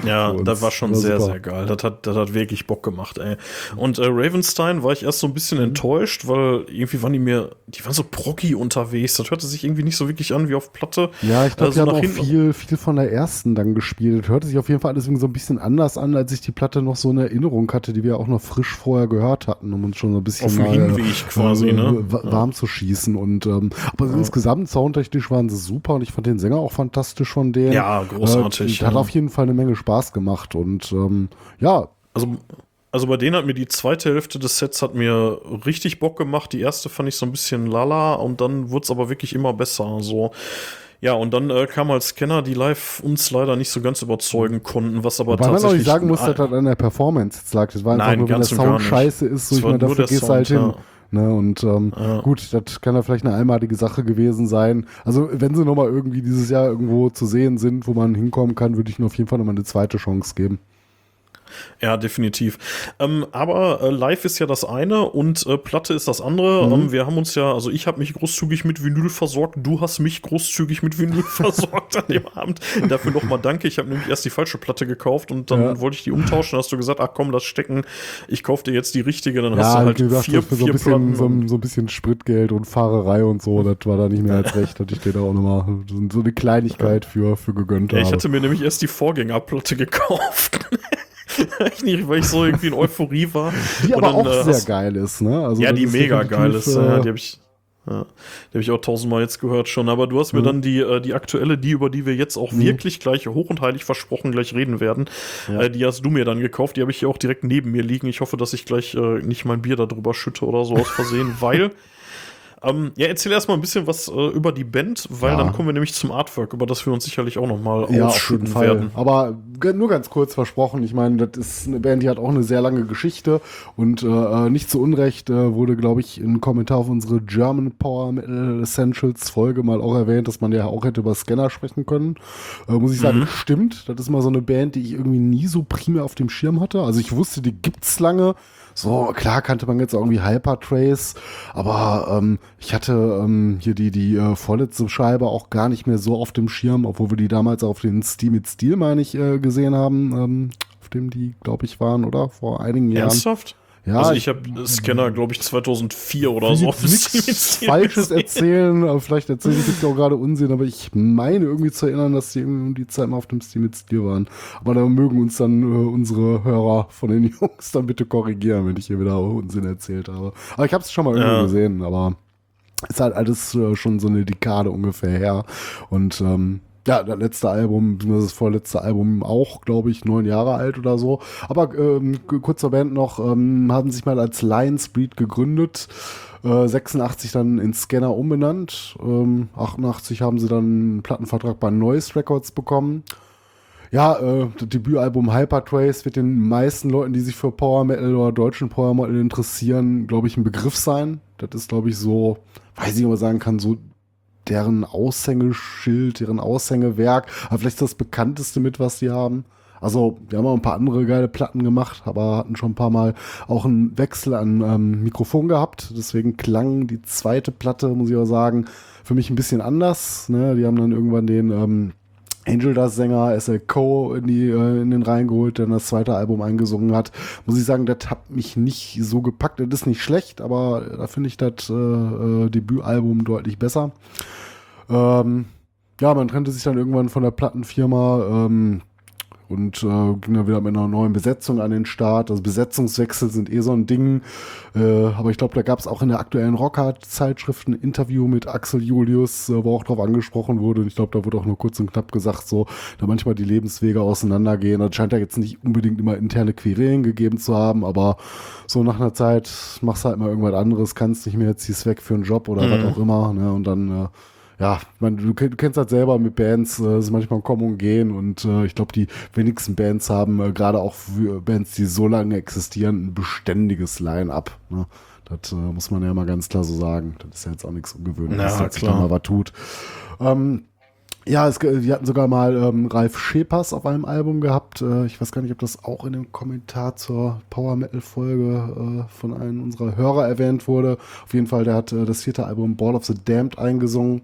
Ja, das war schon War sehr, super. sehr geil. Das hat, das hat wirklich Bock gemacht, ey. Und äh, Ravenstein war ich erst so ein bisschen enttäuscht, weil irgendwie waren die mir, die waren so proggy unterwegs. Das hörte sich irgendwie nicht so wirklich an wie auf Platte. Ja, ich glaube, Also die haben auch viel, viel von der ersten dann gespielt. Hörte sich auf jeden Fall alles so ein bisschen anders an, als ich die Platte noch so eine Erinnerung hatte, die wir auch noch frisch vorher gehört hatten, um uns schon so ein bisschen Auf mal, Hinweg quasi, äh, ne? wa- warm zu schießen. Und ähm, aber insgesamt soundtechnisch waren sie super und ich fand den Sänger auch fantastisch von denen. Ja, großartig, Äh, hat ja. auf jeden Fall eine Menge Spaß gemacht und ähm, ja, Also, also bei denen hat mir die zweite Hälfte des Sets hat mir richtig Bock gemacht. Die erste fand ich so ein bisschen lala und dann wurde es aber wirklich immer besser. So. Ja, und dann äh, kam als Scanner, die live uns leider nicht so ganz überzeugen konnten, was aber Wobei man auch tatsächlich. nicht sagen muss, dass das an der Performance jetzt lag. Das war einfach Nein, nur, wenn der Sound scheiße ist, so ich meine, dafür gehst du halt Sound, hin. Ne, und ähm, gut, das kann ja vielleicht eine einmalige Sache gewesen sein. Also wenn sie nochmal irgendwie dieses Jahr irgendwo zu sehen sind, wo man hinkommen kann, würde ich ihnen auf jeden Fall nochmal eine zweite Chance geben. Ja, definitiv. Ähm, aber äh, live ist ja das eine und äh, Platte ist das andere. Mhm. Ähm, wir haben uns ja, also ich habe mich großzügig mit Vinyl versorgt, du hast mich großzügig mit Vinyl versorgt an dem Abend. Dafür nochmal danke. Ich habe nämlich erst die falsche Platte gekauft und dann Ja. wollte ich die umtauschen. Hast du gesagt, ach komm, das stecken. Ich kauf dir jetzt die richtige. Dann hast Ja, du halt gesagt, vier, für so ein, vier bisschen, Platten. so, so ein bisschen Spritgeld und Fahrerei und so, das war da nicht mehr als recht, dass ich dir da auch nochmal so eine Kleinigkeit für, für gegönnt Ja, ich hatte mir nämlich erst die Vorgängerplatte gekauft. ich nicht, weil ich so irgendwie in Euphorie war. die aber dann, auch äh, sehr geil ist, ne? Also ja, die ist mega geil ist. äh, Ja, die habe ich, ja, die hab ich auch tausendmal jetzt gehört schon. Aber du hast mir dann die, äh, die aktuelle, die, über die wir jetzt auch wirklich gleich hoch und heilig versprochen gleich reden werden, äh, die hast du mir dann gekauft. Die habe ich hier auch direkt neben mir liegen. Ich hoffe, dass ich gleich äh, nicht mein Bier darüber schütte oder so aus Versehen, weil. Ähm, ja, erzähl erstmal ein bisschen was äh, über die Band, weil Ja. dann kommen wir nämlich zum Artwork, über das wir uns sicherlich auch nochmal Ja, ausschütten werden. Aber nur ganz kurz versprochen. Ich meine, das ist eine Band, die hat auch eine sehr lange Geschichte und äh, nicht zu Unrecht äh, wurde, glaube ich, im Kommentar auf unsere German Power Metal Essentials Folge mal auch erwähnt, dass man ja auch hätte über Scanner sprechen können. Äh, muss ich sagen, stimmt. Das ist mal so eine Band, die ich irgendwie nie so primär auf dem Schirm hatte. Also ich wusste, die gibt's lange. So, klar kannte man jetzt irgendwie Hypertrace, aber ähm, ich hatte ähm, hier die, die äh, vorletzte Scheibe auch gar nicht mehr so auf dem Schirm, obwohl wir die damals auf den Steam mit Steel, meine ich, äh, gesehen haben, ähm, auf dem die, glaube ich, waren, oder? Vor einigen Jahren. Ernsthaft? Ja, also ich habe Scanner, glaube ich, 2004 oder so. nichts Falsches gesehen. erzählen, vielleicht erzähle ich jetzt auch gerade Unsinn, aber ich meine irgendwie zu erinnern, dass die irgendwie um die Zeit mal auf dem Steam mit Stil waren. Aber da mögen uns dann äh, unsere Hörer von den Jungs dann bitte korrigieren, wenn ich hier wieder Unsinn erzählt habe. Aber ich habe es schon mal irgendwo Ja. gesehen, aber ist halt alles äh, schon so eine Dekade ungefähr her. Und ähm, ja, das letzte Album, das vorletzte Album auch, glaube ich, neun Jahre alt oder so. Aber ähm, kurz Band noch, ähm, haben sich mal als Lions Breed gegründet. Äh, 86 dann in Scanner umbenannt. Ähm, 88 haben sie dann einen Plattenvertrag bei Noise Records bekommen. Ja, äh, das Debütalbum Hypertrace wird den meisten Leuten, die sich für Power Metal oder deutschen Power Metal interessieren, glaube ich, ein Begriff sein. Das ist, glaube ich, so, weiß ich, ob man sagen kann, so deren Aushängeschild, deren Aushängewerk, aber vielleicht das bekannteste mit, was die haben. Also, wir haben auch ein paar andere geile Platten gemacht, aber hatten schon ein paar Mal auch einen Wechsel an ähm, Mikrofon gehabt. Deswegen klang die zweite Platte, muss ich auch sagen, für mich ein bisschen anders. Ne? Die haben dann irgendwann den ähm, Angel Dust Sänger SL Co. in, die, äh, in den Reihen geholt, der das zweite Album eingesungen hat. Muss ich sagen, das hat mich nicht so gepackt. Das ist nicht schlecht, aber da finde ich das äh, äh, Debütalbum deutlich besser. Ähm, ja, man trennte sich dann irgendwann von der Plattenfirma ähm, und äh, ging dann wieder mit einer neuen Besetzung an den Start. Also Besetzungswechsel sind eh so ein Ding. Äh, aber ich glaube, da gab es auch in der aktuellen Rocker-Zeitschrift ein Interview mit Axel Julius, äh, wo auch drauf angesprochen wurde. Und ich glaube, da wurde auch nur kurz und knapp gesagt, so, da manchmal die Lebenswege auseinandergehen. Das scheint ja jetzt nicht unbedingt immer interne Querelen gegeben zu haben, aber so nach einer Zeit machst du halt mal irgendwas anderes, kannst nicht mehr, ziehst weg für einen Job oder was auch immer. Ne? Und dann äh, ja, meine, du, kenn- du kennst halt selber mit Bands, äh, es ist manchmal kommen und gehen und äh, ich glaube, die wenigsten Bands haben, äh, gerade auch für Bands, die so lange existieren, ein beständiges Line-Up. Ne? Das äh, muss man ja mal ganz klar so sagen. Das ist ja jetzt auch nichts Ungewöhnliches, Ja, dass sich da mal was tut. Ähm, ja, es, die hatten sogar mal ähm, Ralf Schepers auf einem Album gehabt. Äh, ich weiß gar nicht, ob das auch in dem Kommentar zur Power Metal Folge äh, von einem unserer Hörer erwähnt wurde. Auf jeden Fall, der hat äh, das vierte Album Ball of the Damned eingesungen.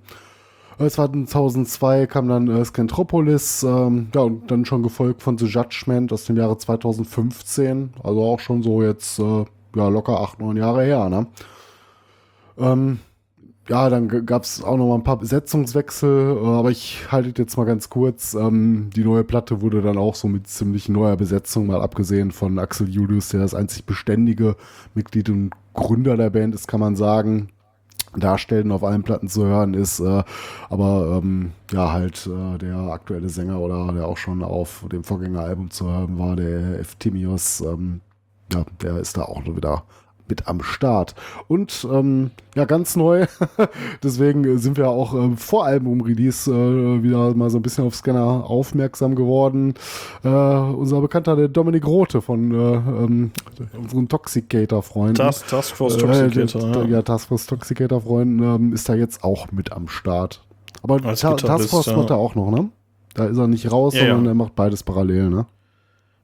Äh, 2002 kam dann äh, Scantropolis, ähm, ja, und dann schon gefolgt von The Judgment aus dem Jahre 2015. Also auch schon so jetzt, äh, ja, locker acht, neun Jahre her, ne? Ähm, ja, dann gab es auch noch mal ein paar Besetzungswechsel, äh, aber ich halte es jetzt mal ganz kurz. Ähm, die neue Platte wurde dann auch so mit ziemlich neuer Besetzung, mal abgesehen von Axel Julius, der das einzig beständige Mitglied und Gründer der Band ist, kann man sagen. Darstellen auf allen Platten zu hören ist, äh, aber ähm, ja, halt äh, der aktuelle Sänger oder der auch schon auf dem Vorgängeralbum zu hören war, der Eftimios, ähm, ja, der ist da auch wieder mit am Start. Und ähm, ja, ganz neu, deswegen sind wir auch ähm, vor Album-Release äh, wieder mal so ein bisschen auf Scanner aufmerksam geworden. Äh, unser Bekannter, der Dominik Rote von äh, ähm, unseren Toxicator-Freunden. Task, Taskforce Äh, Toxicator. ja. ja, Taskforce Toxicator Freunden ähm, ist da jetzt auch mit am Start. Aber Ta Taskforce ja. macht er auch noch, ne? Da ist er nicht raus, Ja, sondern er macht beides parallel, ne?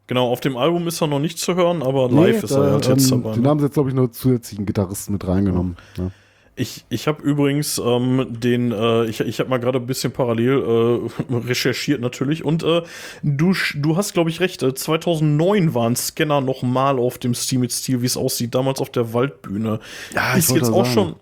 Genau, auf dem Album ist er noch nicht zu hören, aber live ist er da, halt jetzt ähm, dabei. Den ne? haben sie jetzt, glaube ich, nur zusätzlichen Gitarristen mit reingenommen. Ne? Ich, ich habe übrigens ähm, den, äh, ich, ich habe mal gerade ein bisschen parallel äh, recherchiert natürlich und äh, du, du hast, glaube ich, recht. Äh, 2009 waren Scanner noch mal auf dem Steam mit Stil, wie es aussieht, damals auf der Waldbühne. Ja, ist jetzt auch sagen. schon.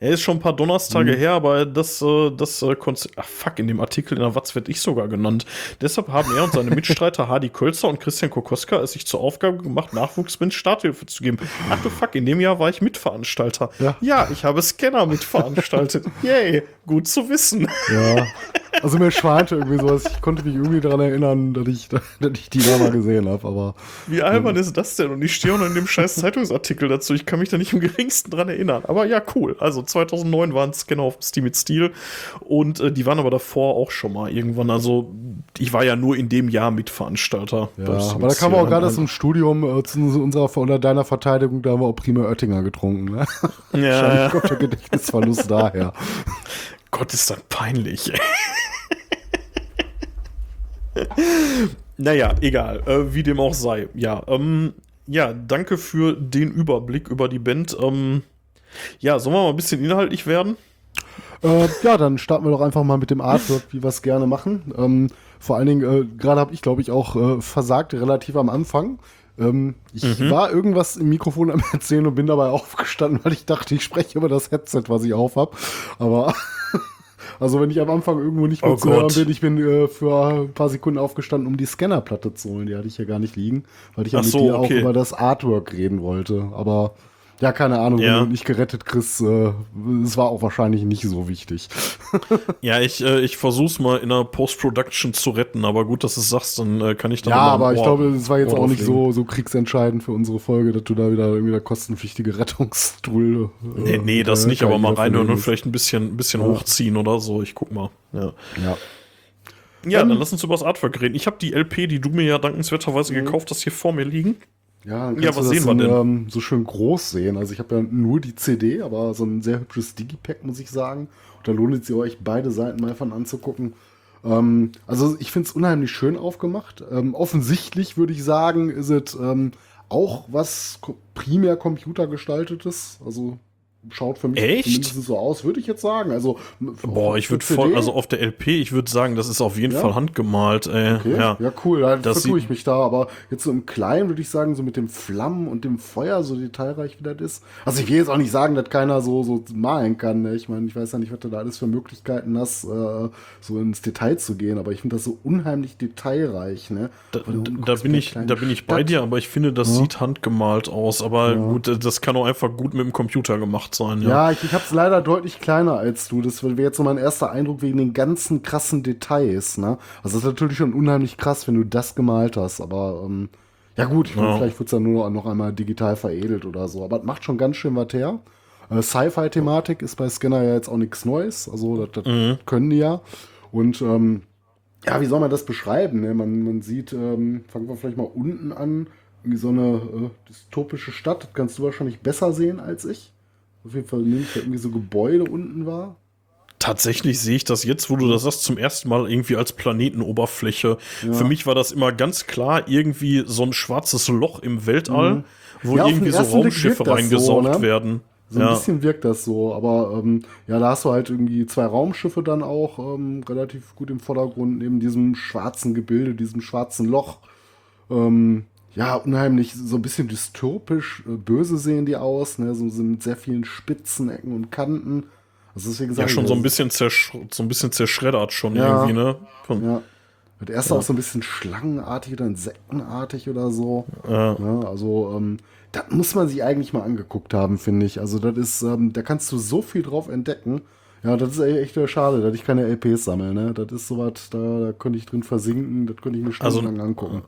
Er ist schon ein paar Donnerstage Mhm. her, aber das, äh, das äh, Konzept. Ach fuck, in dem Artikel in der Watz werde ich sogar genannt. Deshalb haben er und seine Mitstreiter Hardy Kölzer und Christian Kokoska es sich zur Aufgabe gemacht, Nachwuchsbands Starthilfe zu geben. Ach du fuck, in dem Jahr war ich Mitveranstalter. Ja. ich habe Scanner mitveranstaltet. Yay, gut zu wissen. Ja. Also mir schwante irgendwie sowas. Ich konnte mich irgendwie daran erinnern, dass ich, dass ich die da mal gesehen habe, aber Wie albern ist das denn? Und ich stehe auch noch in dem scheiß Zeitungsartikel dazu. Ich kann mich da nicht im geringsten dran erinnern. Aber ja, cool. Also 2009 waren Scanner auf Steam mit Stil und äh, die waren aber davor auch schon mal irgendwann. Also ich war ja nur in dem Jahr Mitveranstalter. ja. Aber da kam auch gerade zum Studium, äh, zu unserer oder deiner Verteidigung, da haben wir auch prima Oettinger getrunken. Ne? Ja, Wahrscheinlich kommt der Gedächtnisverlust daher. Gott, ist das peinlich. naja, egal, äh, wie dem auch sei. Ja, ähm, ja, danke für den Überblick über die Band. Ähm, ja, sollen wir mal ein bisschen inhaltlich werden? Äh, ja, dann starten wir doch einfach mal mit dem Artwork, wie wir es gerne machen. Ähm, vor allen Dingen, äh, gerade habe ich, glaube ich, auch äh, versagt, relativ am Anfang. Ähm, ich war irgendwas im Mikrofon am Erzählen und bin dabei aufgestanden, weil ich dachte, ich spreche über das Headset, was ich auf habe. Aber also wenn ich am Anfang irgendwo nicht mehr Oh zu hören bin, ich bin äh, für ein paar Sekunden aufgestanden, um die Scannerplatte zu holen. Die hatte ich ja gar nicht liegen, weil ich ja Ach mit so, dir auch okay. über das Artwork reden wollte. Aber ja, keine Ahnung, Ja. wenn du nicht gerettet kriegst, äh, es war auch wahrscheinlich nicht so wichtig. Ja, ich, äh, ich versuch's mal in der Post-Production zu retten, aber gut, dass du es sagst, dann äh, kann ich dann Ja, aber ich glaube, es war jetzt Ohr auch nicht so, so kriegsentscheidend für unsere Folge, dass du da wieder irgendwie der kostenpflichtige Rettungstool. äh, Nee, nee, das äh, nicht, aber mal reinhören und vielleicht ein bisschen, ein bisschen Ja. hochziehen oder so. Ich guck mal. Ja, Ja. ja Ähm, dann lass uns über das Artwork reden. Ich habe die LP, die du mir ja dankenswerterweise gekauft hast, hier vor mir liegen. Ja, dann Ja, kannst was du das sehen wir in, Ähm, so schön groß sehen. Also ich habe ja nur die CD, aber so ein sehr hübsches Digipack, muss ich sagen. Und da lohnt es sich euch beide Seiten mal von anzugucken. Ähm, also ich finde es unheimlich schön aufgemacht. Ähm, offensichtlich würde ich sagen, ist es ähm, auch was primär computergestaltetes. Also schaut für mich Echt? zumindest so aus, würde ich jetzt sagen. Also Boah, ich würde voll, also auf der LP, ich würde sagen, das ist auf jeden Ja? Fall handgemalt. Ey. Okay, Ja. ja. cool, da Das vertue ich mich da, aber jetzt so im Kleinen würde ich sagen, so mit dem Flammen und dem Feuer, so detailreich wie das ist. Also ich will jetzt auch nicht sagen, dass keiner so, so malen kann. Ne? Ich meine, ich weiß ja nicht, was du da alles für Möglichkeiten hast, äh, so ins Detail zu gehen, aber ich finde das so unheimlich detailreich. Ne? Da, da bin ich, da bin ich bei Stadt. dir, aber ich finde, das Ja. sieht handgemalt aus. Aber gut, das kann auch einfach gut mit dem Computer gemacht sein. Ja. Ja, ich, ich habe es leider deutlich kleiner als du. Das wäre jetzt so mein erster Eindruck wegen den ganzen krassen Details. Ne? Also das ist natürlich schon unheimlich krass, wenn du das gemalt hast. Aber ähm, ja gut, ich meine, Ja. vielleicht wird es dann nur noch einmal digital veredelt oder so. Aber es macht schon ganz schön was her. Äh, Sci-Fi-Thematik ist bei Scanner ja jetzt auch nichts Neues. Also das, das können die ja. Und ähm, ja, wie soll man das beschreiben? Ne? Man, man sieht, ähm, fangen wir vielleicht mal unten an, irgendwie so eine äh, dystopische Stadt. Das kannst du wahrscheinlich besser sehen als ich. Auf jeden Fall da irgendwie so Gebäude unten war. Tatsächlich sehe ich das jetzt, wo du das sagst, zum ersten Mal irgendwie als Planetenoberfläche. Für mich war das immer ganz klar irgendwie so ein schwarzes Loch im Weltall, wo Mhm. Ja, auf den irgendwie so Raumschiffe reingesaugt so, ne? werden. So ein ja. bisschen wirkt das so, aber ähm, ja, da hast du halt irgendwie zwei Raumschiffe dann auch ähm, relativ gut im Vordergrund, neben diesem schwarzen Gebilde, diesem schwarzen Loch. Ähm, ja, unheimlich, so ein bisschen dystopisch, äh, böse sehen die aus, ne? so, so mit sehr vielen spitzen Ecken und Kanten. Also deswegen ja, sag ich, schon so ein bisschen, zersch so ein bisschen zerschreddert schon Ja. irgendwie, ne? Von, Ja. Das erste auch so ein bisschen schlangenartig oder insektenartig oder so. Ja. Ja, also, ähm, das muss man sich eigentlich mal angeguckt haben, finde ich. Also, das ist, ähm, da kannst du so viel drauf entdecken. Ja, das ist echt schade, dass ich keine LPs sammle, ne? Das ist sowas, da, da könnte ich drin versinken, das könnte ich mir Also, stundenlang angucken.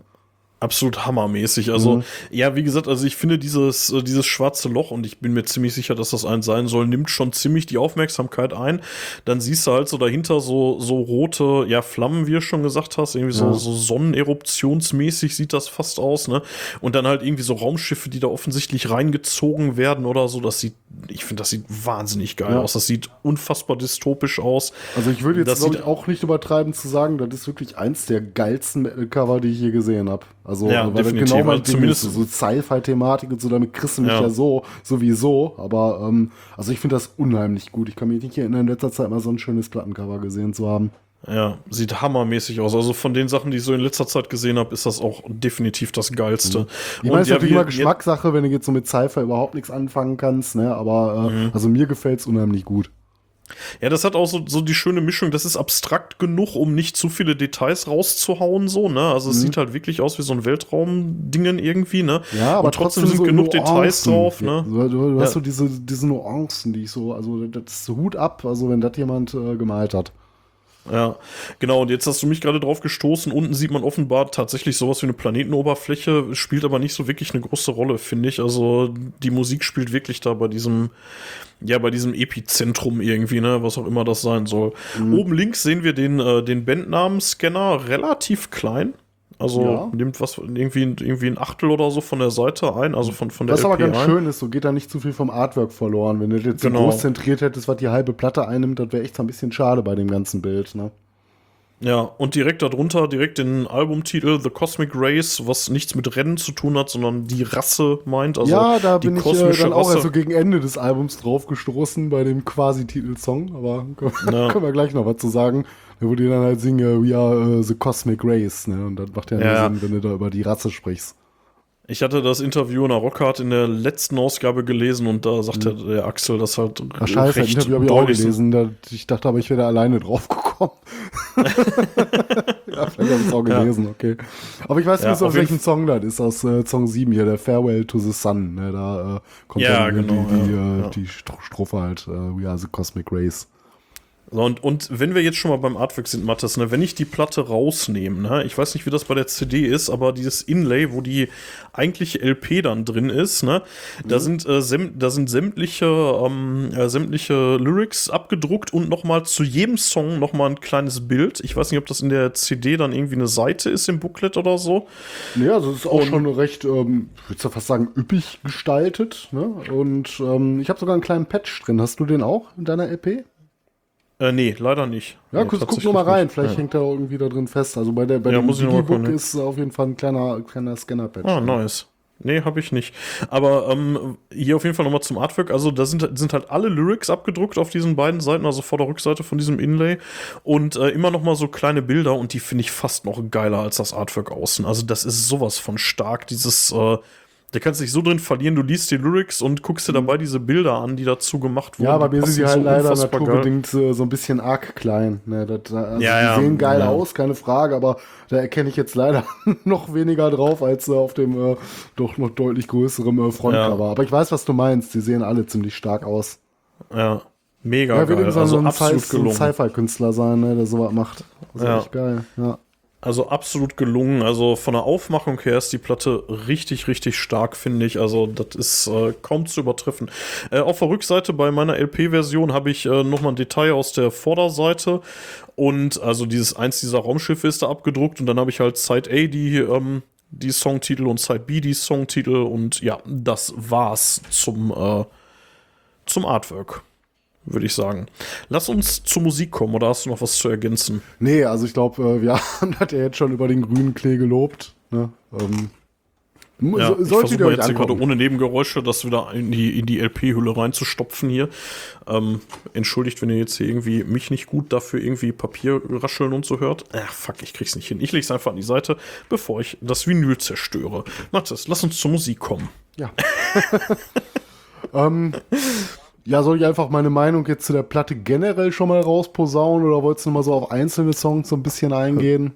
Absolut hammermäßig. Also, Mhm. ja, wie gesagt, also ich finde dieses, äh, dieses schwarze Loch, und ich bin mir ziemlich sicher, dass das eins sein soll, nimmt schon ziemlich die Aufmerksamkeit ein. Dann siehst du halt so dahinter so, so rote, ja, Flammen, wie du schon gesagt hast, irgendwie so, Ja. so sonneneruptionsmäßig sieht das fast aus, ne? Und dann halt irgendwie so Raumschiffe, die da offensichtlich reingezogen werden oder so. Das sieht, ich finde, das sieht wahnsinnig geil Ja. aus. Das sieht unfassbar dystopisch aus. Also, ich würde jetzt, glaube ich, auch nicht übertreiben zu sagen, das ist wirklich eins der geilsten Metal-Cover, die ich je gesehen habe. Also, Ja, weil definitiv. genau mein Also Ding ist. zumindest- So Sci-Fi-Thematik und so, damit kriegst du mich Ja. ja, so, sowieso. Aber, ähm, also ich finde das unheimlich gut. Ich kann mich nicht erinnern, in letzter Zeit mal so ein schönes Plattencover gesehen zu haben. Ja, sieht hammermäßig aus. Also von den Sachen, die ich so in letzter Zeit gesehen habe, ist das auch definitiv das Geilste. Ich meine, es ist ja, natürlich immer Geschmackssache, wenn du jetzt so mit Sci-Fi überhaupt nichts anfangen kannst, ne? Aber, äh, Mhm. also mir gefällt es unheimlich gut. Ja, das hat auch so, so die schöne Mischung. Das ist abstrakt genug, um nicht zu viele Details rauszuhauen, so, ne? Also es sieht halt wirklich aus wie so ein Weltraumdingen irgendwie, ne? Mhm. Ja, aber Und trotzdem, trotzdem, sind so genug Nuancen. Details drauf, ne? Du, du, Ja. hast so diese, diese Nuancen, die ich so, also das Hut ab, also wenn das jemand äh, gemalt hat. Ja, genau. Und jetzt hast du mich gerade drauf gestoßen. Unten sieht man offenbar tatsächlich sowas wie eine Planetenoberfläche, spielt aber nicht so wirklich eine große Rolle, finde ich. Also die Musik spielt wirklich da bei diesem, ja, bei diesem Epizentrum irgendwie, ne, was auch immer das sein soll. Mhm. Oben links sehen wir den, äh, den Bandnamen-Scanner relativ klein. Also Ja. nimmt was irgendwie, irgendwie ein Achtel oder so von der Seite ein, also von, von der Was aber LP ganz ein. schön ist, so geht da nicht zu viel vom Artwork verloren. Wenn du das jetzt so Genau. groß zentriert hättest, was die halbe Platte einnimmt, das wäre echt so ein bisschen schade bei dem ganzen Bild, ne? Ja, und direkt darunter, direkt den Albumtitel The Cosmic Race, was nichts mit Rennen zu tun hat, sondern die Rasse meint. Also ja, da bin ich äh, dann auch erst so gegen Ende des Albums drauf gestoßen bei dem quasi Titelsong, aber können, Ja. können wir gleich noch was zu sagen. Wo die dann halt singen, We are äh, the Cosmic Race, ne? Und das macht ja, Ja. Sinn, wenn du da über die Rasse sprichst. Ich hatte das Interview in der Rockhard in der letzten Ausgabe gelesen und da sagte der Axel das halt Ach scheiße, das recht Interview habe ich auch gelesen. Da, ich dachte aber, ich wäre da alleine drauf gekommen. ja, vielleicht habe ich es auch Ja. gelesen, okay. Aber ich weiß Ja, nicht, auf jeden welchem Song das ist, aus äh, Song 7 hier, der Farewell to the Sun. Ne? Da äh, kommt Ja, dann genau, die, die, ja, äh, ja. die Stro- Strophe halt, äh, We are the Cosmic Race. So, und, und wenn wir jetzt schon mal beim Artwork sind, Mathis, ne, wenn ich die Platte rausnehme, ne, ich weiß nicht, wie das bei der CD ist, aber dieses Inlay, wo die eigentliche LP dann drin ist, ne, Mhm. da sind äh, säm da sind sämtliche ähm, äh, sämtliche Lyrics abgedruckt und noch mal zu jedem Song noch mal ein kleines Bild. Ich weiß nicht, ob das in der CD dann irgendwie eine Seite ist im Booklet oder so. Ja, also es ist auch schon recht, ähm, ich würde fast sagen, üppig gestaltet. Ne? Und ähm, ich habe sogar einen kleinen Patch drin. Hast du den auch in deiner LP? Äh, nee, leider nicht. Ja, nee, guck, guck tatsächlich nur mal rein, vielleicht Ja. hängt er irgendwie da drin fest. Also bei der bei Ja, dem Digibook ist auf jeden Fall ein kleiner, kleiner Scanner-Patch. Ah, nice. Nee, habe ich nicht. Aber ähm, hier auf jeden Fall nochmal zum Artwork. Also da sind, sind halt alle Lyrics abgedruckt auf diesen beiden Seiten, also vor der Rückseite von diesem Inlay. Und äh, immer nochmal so kleine Bilder und die finde ich fast noch geiler als das Artwork außen. Also das ist sowas von stark, dieses... Äh, da kannst du dich so drin verlieren, du liest die Lyrics und guckst dir dabei diese Bilder an, die dazu gemacht wurden. Ja, bei mir sind die halt so leider naturbedingt äh, so ein bisschen arg klein. Ne, das, also Ja, die ja, sehen geil ja. aus, keine Frage, aber da erkenne ich jetzt leider noch weniger drauf als äh, auf dem äh, doch noch deutlich größeren äh, Frontcover. Aber ich weiß, was du meinst. Die sehen alle ziemlich stark aus. Ja, mega Ja, geil. eben so Also ein, absolut Sci- so ein gelungen. Sci-Fi-Künstler sein, ne, der sowas macht. Das ist Ja. echt geil. Ja. Also absolut gelungen. Also von der Aufmachung her ist die Platte richtig, richtig stark, finde ich. Also das ist äh, kaum zu übertreffen. Äh, auf der Rückseite bei meiner LP-Version habe ich äh, nochmal ein Detail aus der Vorderseite. Und also dieses eins dieser Raumschiffe ist da abgedruckt. Und dann habe ich halt Side A die, ähm, die Songtitel und Side B die Songtitel. Und ja, das war's zum, äh, zum Artwork. Würde ich sagen. Lass uns zur Musik kommen, oder hast du noch was zu ergänzen? Nee, also ich glaube, äh, wir haben das ja jetzt schon über den grünen Klee gelobt. Ne? Ähm, Ja, so- ich versuche jetzt hier gerade ohne Nebengeräusche das wieder in die, in die LP-Hülle reinzustopfen hier. Ähm, entschuldigt, wenn ihr jetzt hier irgendwie mich nicht gut dafür irgendwie Papier rascheln und so hört. Ach, fuck, ich krieg's nicht hin. Ich leg's einfach an die Seite, bevor ich das Vinyl zerstöre. Mathis, lass uns zur Musik kommen. Ja. ähm, ja, soll ich einfach meine Meinung jetzt zu der Platte generell schon mal rausposaunen oder wolltest du mal so auf einzelne Songs so ein bisschen eingehen?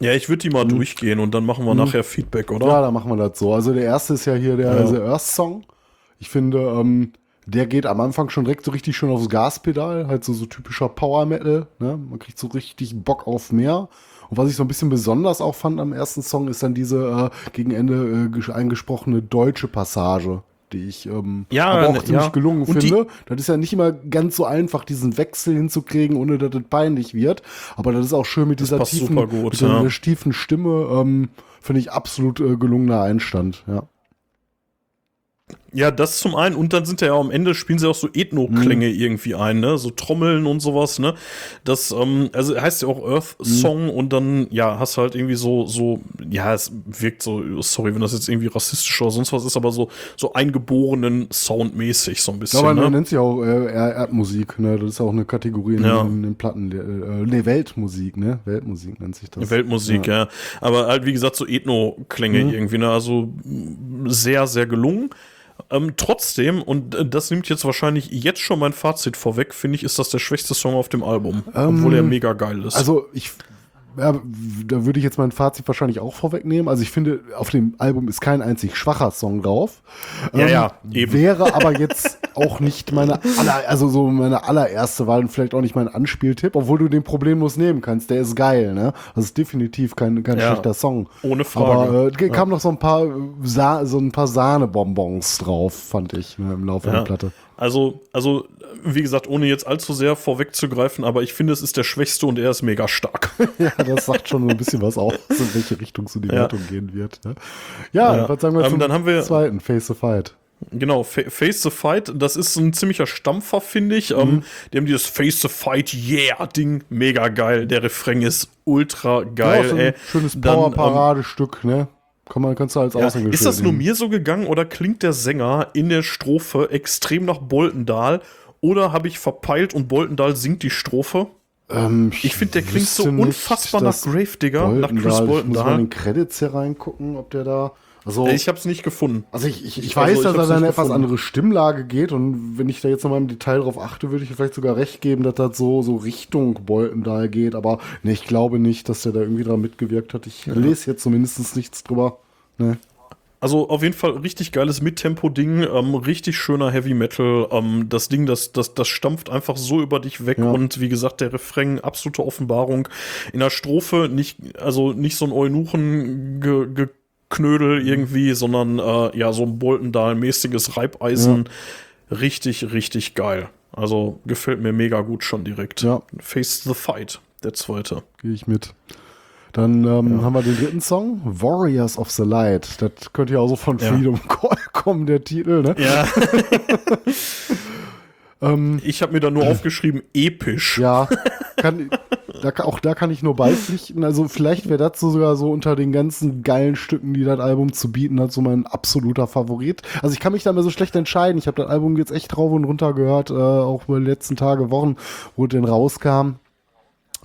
Ja, ich würde die mal durchgehen und dann machen wir nachher Feedback, oder? Ja, dann machen wir das so. Also der erste ist ja hier der The Earth Song. Ich finde, ähm, der geht am Anfang schon direkt so richtig schön aufs Gaspedal, halt so, so typischer Power Metal. Ne? Man kriegt so richtig Bock auf mehr. Und was ich so ein bisschen besonders auch fand am ersten Song, ist dann diese äh, gegen Ende äh, ges- eingesprochene deutsche Passage, die ich ähm, Ja, aber auch ne, ziemlich ja. gelungen Und finde. Das ist ja nicht immer ganz so einfach, diesen Wechsel hinzukriegen, ohne dass das peinlich wird. Aber das ist auch schön mit dieser tiefen, gut, mit ja. tiefen Stimme. Ähm, finde ich absolut äh, gelungener Einstand. Ja. Ja, das zum einen. Und dann sind ja am Ende spielen sie auch so Ethno-Klänge irgendwie ein, ne? So Trommeln und sowas, ne? Das, ähm, also heißt ja auch Earth Song und dann, ja, hast halt irgendwie so, so, ja, es wirkt so, sorry, wenn das jetzt irgendwie rassistisch oder sonst was ist, aber so, so eingeborenen Soundmäßig so ein Ja, bisschen, aber man ne? nennt sich auch äh, Erdmusik, ne? Das ist auch eine Kategorie in, Ja. in den Platten. Äh, ne, Weltmusik, ne? Weltmusik nennt sich das. Weltmusik, ja. Aber halt, wie gesagt, so Ethno-Klänge Mhm. irgendwie, ne? Also sehr, sehr gelungen. Ähm, trotzdem, und äh, das nimmt jetzt wahrscheinlich jetzt schon mein Fazit vorweg, finde ich, ist das der schwächste Song auf dem Album. obwohl er mega geil ist. Also ich, ja, da würde ich jetzt mein Fazit wahrscheinlich auch vorwegnehmen. Also ich finde, auf dem Album ist kein einzig schwacher Song drauf. Ähm, Ja, ja, eben. Wäre aber jetzt auch nicht meine aller, also so meine allererste Wahl und vielleicht auch nicht mein Anspieltipp, obwohl du den problemlos nehmen kannst. Der ist geil, ne? Das ist definitiv kein, kein Ja, schlechter Song. ohne Frage. Aber äh, ja. kamen noch so ein paar Sa so ein paar Sahnebonbons drauf, fand ich, ne, im Laufe der Ja. Platte. Also, also, wie gesagt, ohne jetzt allzu sehr vorwegzugreifen, aber ich finde, es ist der schwächste und er ist mega stark. Ja, das sagt schon so ein bisschen was aus, in welche Richtung so die Ja. Wertung gehen wird. Ne? Ja, Ja. was sagen wir Ähm, zum dann haben wir- zweiten, Face the Fight. Genau, Fa- Face the Fight, das ist ein ziemlicher Stampfer, finde ich. Mhm. Ähm, die haben dieses Face the Fight, yeah, Ding, mega geil. Der Refrain ist ultra geil, ja, so ein ey. schönes ähm, Power-Paradestück, ne? Kann man, kannst du als Ja, Aushängeschild ist das nur mir so gegangen oder klingt der Sänger in der Strophe extrem nach Boltendahl? Oder habe ich verpeilt und Boltendahl singt die Strophe? Ähm, Ich finde, der klingt so wüsste nicht, unfassbar nach Gravedigger, nach Chris Boltendahl- Ich muss mal in den Credits hier reingucken, ob der da. Also, Ich habe es nicht gefunden. also ich, ich, ich also weiß, ich dass er nicht eine etwas andere Stimmlage geht und wenn ich da jetzt nochmal im Detail drauf achte, würde ich vielleicht sogar recht geben, dass das so, so Richtung Boltendahl geht, aber ne, ich glaube nicht, dass der da irgendwie dran mitgewirkt hat. Ich lese jetzt zumindest nichts drüber. Ne? Also auf jeden Fall richtig geiles Mittempo-Ding, ähm, richtig schöner Heavy Metal. Ähm, das Ding, das, das, das stampft einfach so über dich weg Ja. und wie gesagt, der Refrain, absolute Offenbarung. In der Strophe nicht, also nicht so ein Eunuchen-Geknödel irgendwie, sondern äh, ja, so ein Boltendahl-mäßiges Reibeisen. Richtig, richtig geil. Also gefällt mir mega gut schon direkt. Ja. Face the Fight, der zweite. Gehe ich mit. Dann ähm, haben wir den dritten Song, Warriors of the Light. Das könnte ja auch so von Ja. Freedom Call kommen, der Titel, ne? Ja. ich habe mir da nur aufgeschrieben, episch. Ja, kann, da, auch da kann ich nur beipflichten. Also vielleicht wäre das so sogar so unter den ganzen geilen Stücken, die das Album zu bieten hat, so mein absoluter Favorit. Also ich kann mich da mal so schlecht entscheiden. Ich habe das Album jetzt echt rauf und runter gehört, äh, auch über die letzten Tage, Wochen, wo es denn rauskam.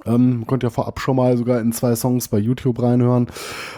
Ähm, man konnte ja vorab schon mal sogar in zwei Songs bei YouTube reinhören.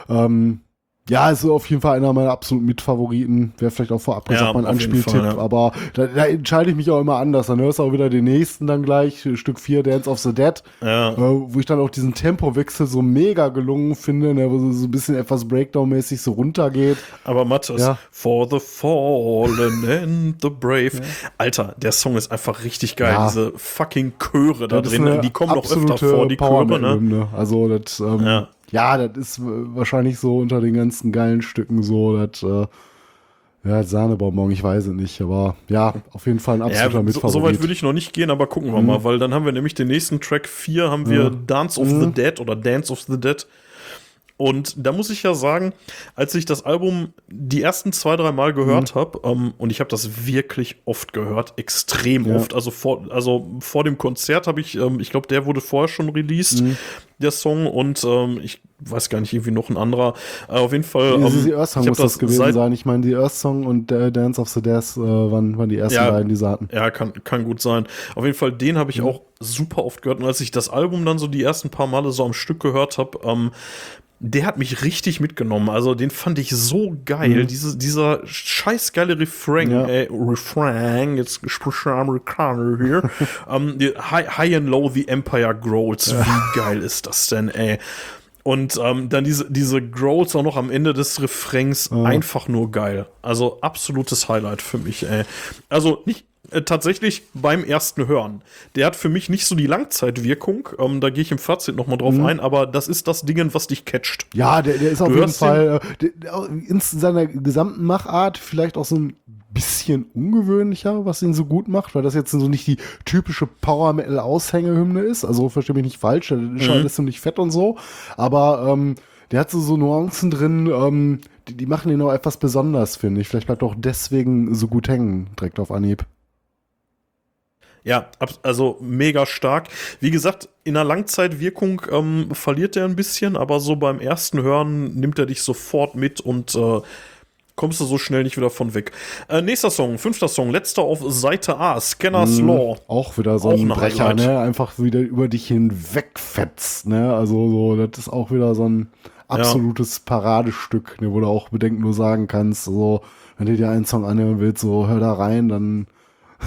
Ähm, ja, ist auf jeden Fall einer meiner absoluten Mitfavoriten. Wäre vielleicht auch vorab Ja, gesagt mein auf jeden Anspieltipp, ja. aber da, da entscheide ich mich auch immer anders. Dann hörst du auch wieder den nächsten dann gleich, Stück 4, Dance of the Dead, Ja. äh, wo ich dann auch diesen Tempowechsel so mega gelungen finde, ne, wo so, so ein bisschen etwas Breakdown-mäßig so runtergeht. Aber Mathis, Ja. For the Fallen and the Brave. Alter, der Song ist einfach richtig geil. Ja. Diese fucking Chöre da drin, eine die kommen noch öfter vor, die Chöre, ne? Also das, ähm, Ja. ja. das ist äh, wahrscheinlich so unter den ganzen geilen Stücken so, das, äh, ja, Sahnebonbon, ich weiß es nicht, aber ja, auf jeden Fall ein Ja, absoluter so, Mitfavorit. so weit würde ich noch nicht gehen, aber gucken wir mal, weil dann haben wir nämlich den nächsten Track 4, haben wir Dance of the Dead oder Dance of the Dead. Und da muss ich ja sagen, als ich das Album die ersten zwei, drei Mal gehört habe, ähm, und ich habe das wirklich oft gehört, extrem Ja. oft. Also vor, also vor dem Konzert habe ich, ähm, ich glaube, der wurde vorher schon released, der Song, und ähm, ich weiß gar nicht, irgendwie noch ein anderer. Äh, auf jeden Fall. Die, ähm, die Earth Song muss das gewesen seit- sein. Ich meine, die Earth Song und äh, Dance of the Death äh, waren, waren die ersten Ja. beiden, die sie hatten. Ja, kann, kann gut sein. Auf jeden Fall, den habe ich auch super oft gehört. Und als ich das Album dann so die ersten paar Male so am Stück gehört habe, ähm, der hat mich richtig mitgenommen. Also den fand ich so geil. Diese, dieser scheiß geile Refrain, Ja. äh, Refrain, jetzt spricht der Amerikaner hier. ähm, die high, high and Low, The Empire Grows. Wie geil ist das denn, ey? Und ähm, dann diese, diese Growls auch noch am Ende des Refrains, einfach nur geil. Also absolutes Highlight für mich, ey. Also nicht äh, tatsächlich beim ersten Hören. Der hat für mich nicht so die Langzeitwirkung, ähm, da gehe ich im Fazit nochmal drauf ein, aber das ist das Ding, was dich catcht. Ja, der, der ist auf Du jeden hörst den- Fall äh, der, in seiner gesamten Machart vielleicht auch so ein bisschen ungewöhnlicher, was ihn so gut macht, weil das jetzt so nicht die typische Power Metal Aushängehymne ist. Also verstehe mich nicht falsch, der ist schon alles ziemlich fett und so, aber ähm, der hat so, so Nuancen drin, ähm, die, die machen ihn auch etwas besonders, finde ich. Vielleicht bleibt er auch deswegen so gut hängen, direkt auf Anhieb. Ja, also mega stark. Wie gesagt, in der Langzeitwirkung ähm, verliert er ein bisschen, aber so beim ersten Hören nimmt er dich sofort mit und äh, kommst du so schnell nicht wieder von weg. Äh, nächster Song, fünfter Song, letzter auf Seite A, Scanners Law. Auch wieder so Auch ein Brecher, Highlight. ne? Einfach wieder über dich hinwegfetzt, ne? Also so, das ist auch wieder so ein absolutes Paradestück, ne? wo du auch bedenkenlos sagen kannst, so, wenn du dir einen Song anhören willst, so hör da rein, dann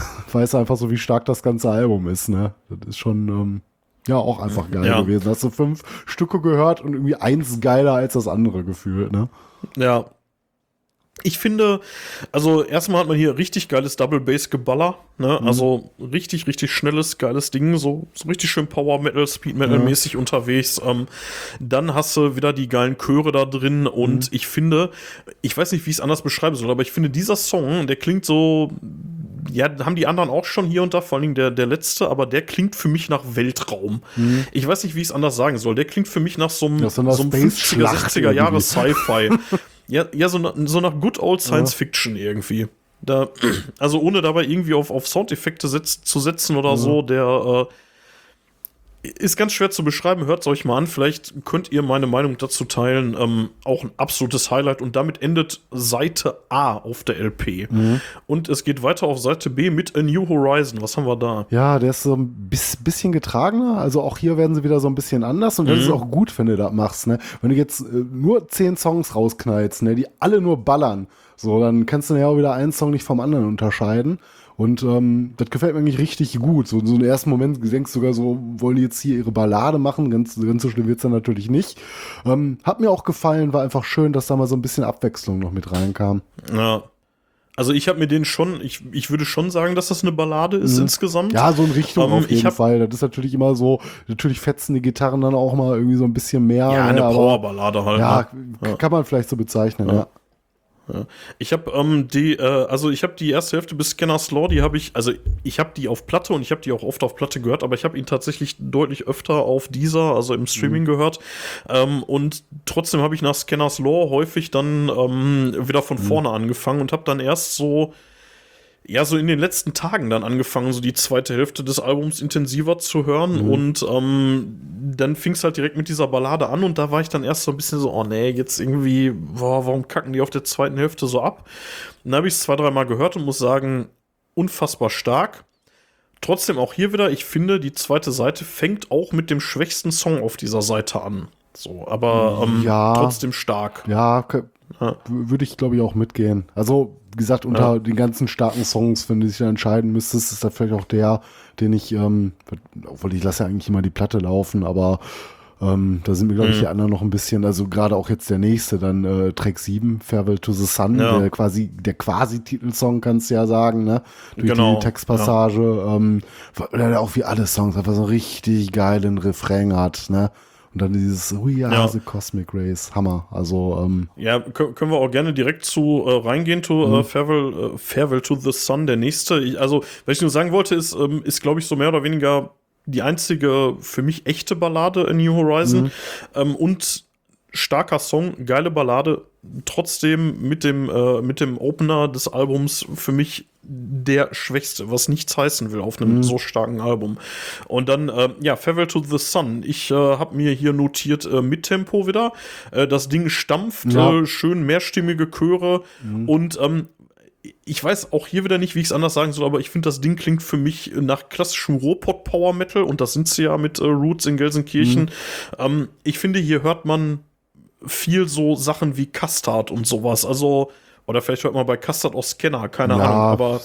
weißt du einfach so, wie stark das ganze Album ist, ne? Das ist schon, ähm, ja, auch einfach geil Ja. gewesen. Hast du fünf Stücke gehört und irgendwie eins geiler als das andere gefühlt, ne? Ja. Ich finde, also erstmal hat man hier richtig geiles Double Bass Geballer, ne? Also richtig, richtig schnelles, geiles Ding, so, so richtig schön Power Metal, Speed Metal mäßig unterwegs. Ähm, dann hast du wieder die geilen Chöre da drin und ich finde, ich weiß nicht, wie ich es anders beschreiben soll, aber ich finde, dieser Song, der klingt so, ja, haben die anderen auch schon hier und da, vor allen Dingen der, der letzte, aber der klingt für mich nach Weltraum. Ich weiß nicht, wie ich es anders sagen soll. Der klingt für mich nach so einem, Ja, so einer so einem 50er, Space-Schlacht 60er Jahre. Sci-Fi. ja, ja so, na, so nach Good Old Science Fiction irgendwie. Da, also ohne dabei irgendwie auf, auf Soundeffekte setz, zu setzen oder so, der äh, ist ganz schwer zu beschreiben. Hört es euch mal an. Vielleicht könnt ihr meine Meinung dazu teilen. Ähm, auch ein absolutes Highlight. Und damit endet Seite A auf der LP. Und es geht weiter auf Seite B mit A New Horizon. Was haben wir da? Ja, der ist so ein bis, bisschen getragener. Also auch hier werden sie wieder so ein bisschen anders. Und das ist auch gut, wenn du das machst. Ne? Wenn du jetzt äh, nur zehn Songs rausknallst, ne, die alle nur ballern, so, dann kannst du ja auch wieder einen Song nicht vom anderen unterscheiden. Und ähm, das gefällt mir eigentlich richtig gut. So, so im ersten Moment denkst sogar so, wollen die jetzt hier ihre Ballade machen? Ganz, ganz so schlimm wird's dann natürlich nicht. Ähm, hat mir auch gefallen, war einfach schön, dass da mal so ein bisschen Abwechslung noch mit reinkam. Ja. Also ich habe mir den schon, ich, ich würde schon sagen, dass das eine Ballade ist insgesamt. Ja, so in Richtung Ähm, auf ich jeden hab- Fall. Das ist natürlich immer so, natürlich fetzen die Gitarren dann auch mal irgendwie so ein bisschen mehr. Ja, ne, eine Powerballade halt. Ja, ne? kann man vielleicht so bezeichnen, ja. Ich habe ähm, die, äh, also ich habe die erste Hälfte bis Scanner's Law, die habe ich, also ich habe die auf Platte und ich habe die auch oft auf Platte gehört, aber ich habe ihn tatsächlich deutlich öfter auf dieser, also im Streaming gehört. Ähm, und trotzdem habe ich nach Scanner's Law häufig dann ähm, wieder von vorne angefangen und habe dann erst so ja, so in den letzten Tagen dann angefangen, so die zweite Hälfte des Albums intensiver zu hören. Und ähm, dann fing es halt direkt mit dieser Ballade an und da war ich dann erst so ein bisschen so, oh nee, jetzt irgendwie, boah, warum kacken die auf der zweiten Hälfte so ab? Dann habe ich es zwei, dreimal gehört und muss sagen, unfassbar stark. Trotzdem auch hier wieder, ich finde, die zweite Seite fängt auch mit dem schwächsten Song auf dieser Seite an. So, aber ähm, Ja. trotzdem stark. Ja, Ja. würde ich glaube ich auch mitgehen. Also, gesagt, unter Ja. den ganzen starken Songs, wenn du dich da entscheiden müsstest, ist das vielleicht auch der, den ich, ähm, obwohl ich lasse ja eigentlich immer die Platte laufen, aber ähm, da sind mir, glaube ich, Mhm. die anderen noch ein bisschen, also gerade auch jetzt der nächste, dann äh, Track 7, Farewell to the Sun, Ja. der quasi, der quasi Titelsong, kannst du ja sagen, ne? Durch Genau, die Textpassage, ähm, weil er auch wie alle Songs einfach so einen richtig geilen Refrain hat, ne? Und dann dieses We are Ja. the Cosmic Race, Hammer. Also, ähm, Ja, kö- können wir auch gerne direkt zu äh, reingehen, to äh, Farewell, äh, Farewell to the Sun, der nächste. Ich, also, was ich nur sagen wollte, ist, ähm, ist glaube ich, so mehr oder weniger die einzige für mich echte Ballade in New Horizon. Ähm, und starker Song, geile Ballade, trotzdem mit dem, äh, mit dem Opener des Albums für mich der schwächste, was nichts heißen will auf einem so starken Album. Und dann, äh, ja, Farewell to the Sun. Ich äh, habe mir hier notiert äh, mit Tempo wieder. Äh, das Ding stampft, Ja. äh, schön mehrstimmige Chöre und ähm, ich weiß auch hier wieder nicht, wie ich es anders sagen soll, aber ich finde, das Ding klingt für mich nach klassischem Ruhrpott Power Metal und das sind sie ja mit äh, Roots in Gelsenkirchen. Ähm, ich finde, hier hört man viel so Sachen wie Custard und sowas. Also, oder vielleicht hört man bei Custard auch Scanner, keine Ja, Ahnung, aber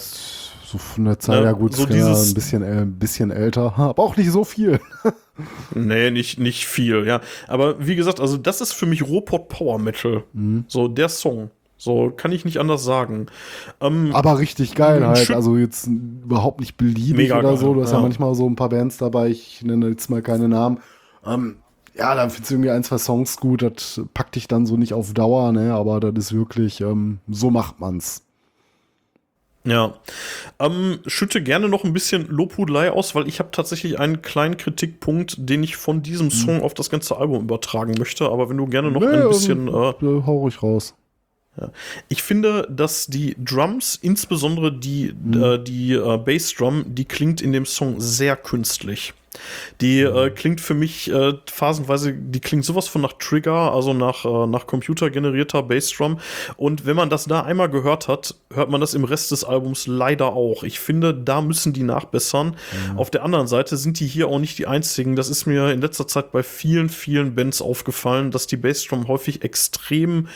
so von der Zeit, Ne, ja gut, so so dieses ein bisschen, äh, ein bisschen älter, aber auch nicht so viel. nee, nicht, nicht viel, ja. Aber wie gesagt, also das ist für mich Ruhrpott Power Metal. Mhm. So, der Song. So, kann ich nicht anders sagen. Ähm, Aber richtig geil halt, also jetzt überhaupt nicht beliebig Mega oder geil, so. Du hast ja. ja. manchmal so ein paar Bands dabei, ich nenne jetzt mal keine Namen. Ähm, ja, dann findest du irgendwie ein, zwei Songs gut, das packt dich dann so nicht auf Dauer, ne, aber das ist wirklich, ähm, so macht man's. Ja. Ähm, schütte gerne noch ein bisschen Lobhudelei aus, weil ich habe tatsächlich einen kleinen Kritikpunkt, den ich von diesem Song auf das ganze Album übertragen möchte. Aber wenn du gerne noch Nee, ein bisschen. ähm, Äh, äh, hau ruhig raus. Ich finde, dass die Drums, insbesondere die, Mhm. äh, die äh, Bassdrum, die klingt in dem Song sehr künstlich. Die äh, Mhm. klingt für mich äh, phasenweise, die klingt sowas von nach Trigger, also nach, äh, nach computergenerierter Bassdrum. Und wenn man das da einmal gehört hat, hört man das im Rest des Albums leider auch. Ich finde, da müssen die nachbessern. Auf der anderen Seite sind die hier auch nicht die einzigen. Das ist mir in letzter Zeit bei vielen, vielen Bands aufgefallen, dass die Bassdrum häufig extrem